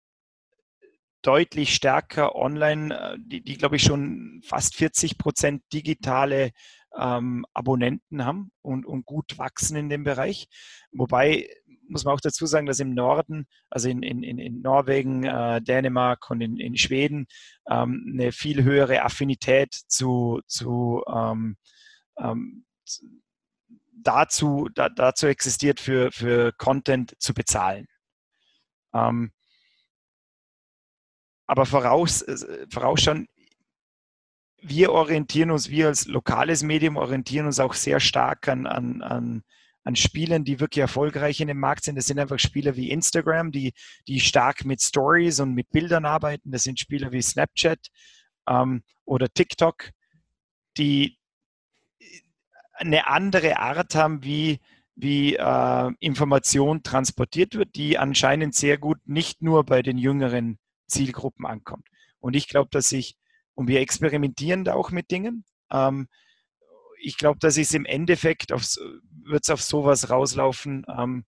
deutlich stärker online, äh, die, die glaube ich schon fast 40 Prozent digitale ähm, Abonnenten haben und, und gut wachsen in dem Bereich. Wobei muss man auch dazu sagen, dass im Norden, also in, in, in Norwegen, äh, Dänemark und in, in Schweden, ähm, eine viel höhere Affinität zu, zu ähm, ähm, dazu, da, dazu existiert, für, für Content zu bezahlen. Ähm, aber voraus, äh, vorausschauen, wir orientieren uns, wir als lokales Medium orientieren uns auch sehr stark an, an, an, an Spielen, die wirklich erfolgreich in dem Markt sind. Das sind einfach Spieler wie Instagram, die, die stark mit Stories und mit Bildern arbeiten. Das sind Spieler wie Snapchat ähm, oder TikTok, die eine andere Art haben, wie, wie äh, Information transportiert wird, die anscheinend sehr gut nicht nur bei den jüngeren Zielgruppen ankommt. Und ich glaube, dass sich und wir experimentieren da auch mit Dingen. Ähm, ich glaube, dass es im Endeffekt wird es auf sowas rauslaufen. Ähm,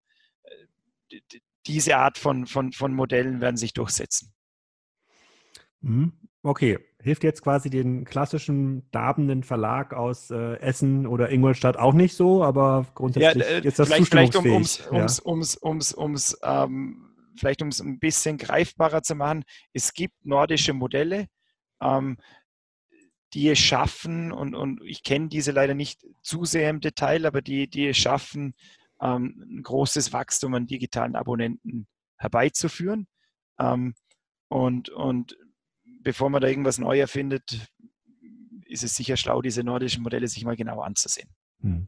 diese Art von, von, von Modellen werden sich durchsetzen. Mhm. Okay, hilft jetzt quasi den klassischen darbenden Verlag aus äh, Essen oder Ingolstadt auch nicht so, aber grundsätzlich ja, äh, ist das vielleicht, vielleicht um es ums, ums, ums, ums, ähm, vielleicht um es ein bisschen greifbarer zu machen, es gibt nordische Modelle, ähm, die es schaffen, und, und ich kenne diese leider nicht zu sehr im Detail, aber die, die es schaffen, ähm, ein großes Wachstum an digitalen Abonnenten herbeizuführen. Ähm, und, und bevor man da irgendwas neu erfindet, ist es sicher schlau, diese nordischen Modelle sich mal genau anzusehen. Hm.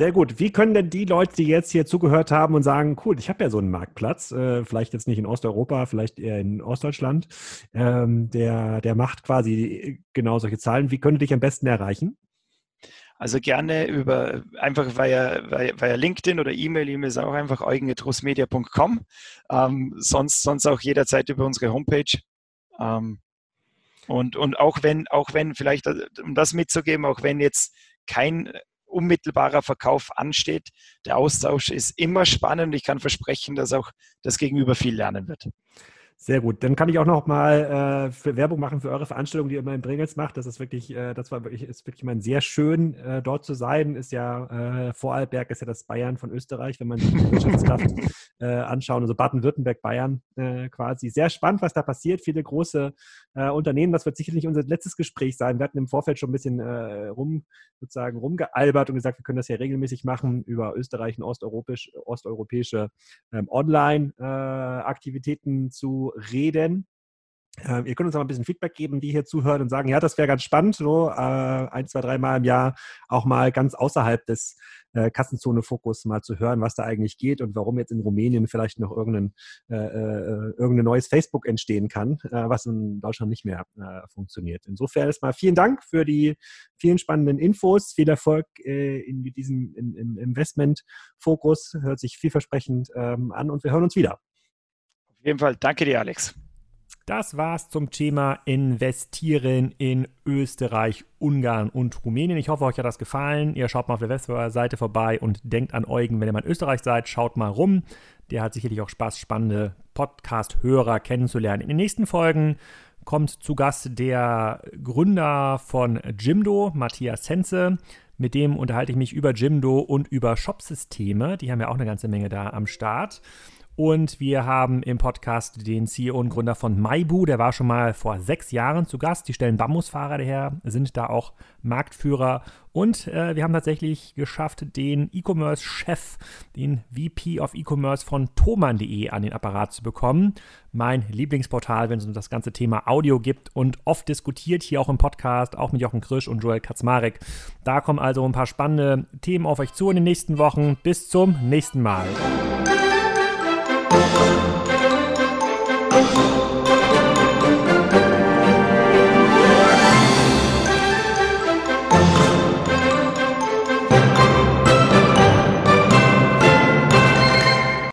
Sehr gut. Wie können denn die Leute, die jetzt hier zugehört haben und sagen, cool, ich habe ja so einen Marktplatz, äh, vielleicht jetzt nicht in Osteuropa, vielleicht eher in Ostdeutschland, ähm, der, der macht quasi genau solche Zahlen. Wie können die dich am besten erreichen? Also gerne über einfach via, via, via LinkedIn oder E-Mail. E-Mail ist auch einfach eugen.russmedia.com. Ähm, sonst, sonst auch jederzeit über unsere Homepage. Ähm, und, und auch wenn, auch wenn vielleicht, um das mitzugeben, auch wenn jetzt kein unmittelbarer Verkauf ansteht. Der Austausch ist immer spannend. Ich kann versprechen, dass auch das Gegenüber viel lernen wird. Sehr gut. Dann kann ich auch noch mal äh, Werbung machen für eure Veranstaltung, die ihr immer in Bringels macht. Das ist wirklich, äh, das war wirklich, ist wirklich mal sehr schön, äh, dort zu sein. Ist ja, äh, Vorarlberg ist ja das Bayern von Österreich, wenn man sich die Wirtschaftskraft [laughs] äh, anschauen, also Baden-Württemberg, Bayern äh, quasi. Sehr spannend, was da passiert. Viele große Unternehmen. Das wird sicherlich unser letztes Gespräch sein. Wir hatten im Vorfeld schon ein bisschen rum, sozusagen rumgealbert und gesagt, wir können das ja regelmäßig machen über Österreich und osteuropäisch, osteuropäische ähm, Online-Aktivitäten zu reden. Äh, ihr könnt uns aber ein bisschen Feedback geben, die hier zuhören und sagen, ja, das wäre ganz spannend, so äh, ein, zwei, dreimal im Jahr auch mal ganz außerhalb des äh, Kassenzone-Fokus mal zu hören, was da eigentlich geht und warum jetzt in Rumänien vielleicht noch irgendein, äh, äh irgendein neues Facebook entstehen kann, äh, was in Deutschland nicht mehr äh, funktioniert. Insofern erstmal vielen Dank für die vielen spannenden Infos, viel Erfolg in diesem in, im Investment-Fokus, hört sich vielversprechend ähm, an und wir hören uns wieder. Auf jeden Fall, danke dir, Alex. Das war's zum Thema Investieren in Österreich, Ungarn und Rumänien. Ich hoffe, euch hat das gefallen. Ihr schaut mal auf der Webseite vorbei und denkt an Eugen, wenn ihr mal in Österreich seid, schaut mal rum. Der hat sicherlich auch Spaß, spannende Podcast-Hörer kennenzulernen. In den nächsten Folgen kommt zu Gast der Gründer von Jimdo, Matthias Sense. Mit dem unterhalte ich mich über Jimdo und über Shopsysteme. Die haben ja auch eine ganze Menge da am Start. Und wir haben im Podcast den CEO und Gründer von Maibu, der war schon mal vor sechs Jahren zu Gast. Die stellen Bambusfahrräder her, sind da auch Marktführer. Und äh, wir haben tatsächlich geschafft, den E-Commerce-Chef, den VP of E-Commerce von thoman.de an den Apparat zu bekommen. Mein Lieblingsportal, wenn es um das ganze Thema Audio gibt und oft diskutiert, hier auch im Podcast, auch mit Jochen Krisch und Joel Kaczmarek. Da kommen also ein paar spannende Themen auf euch zu in den nächsten Wochen. Bis zum nächsten Mal. one.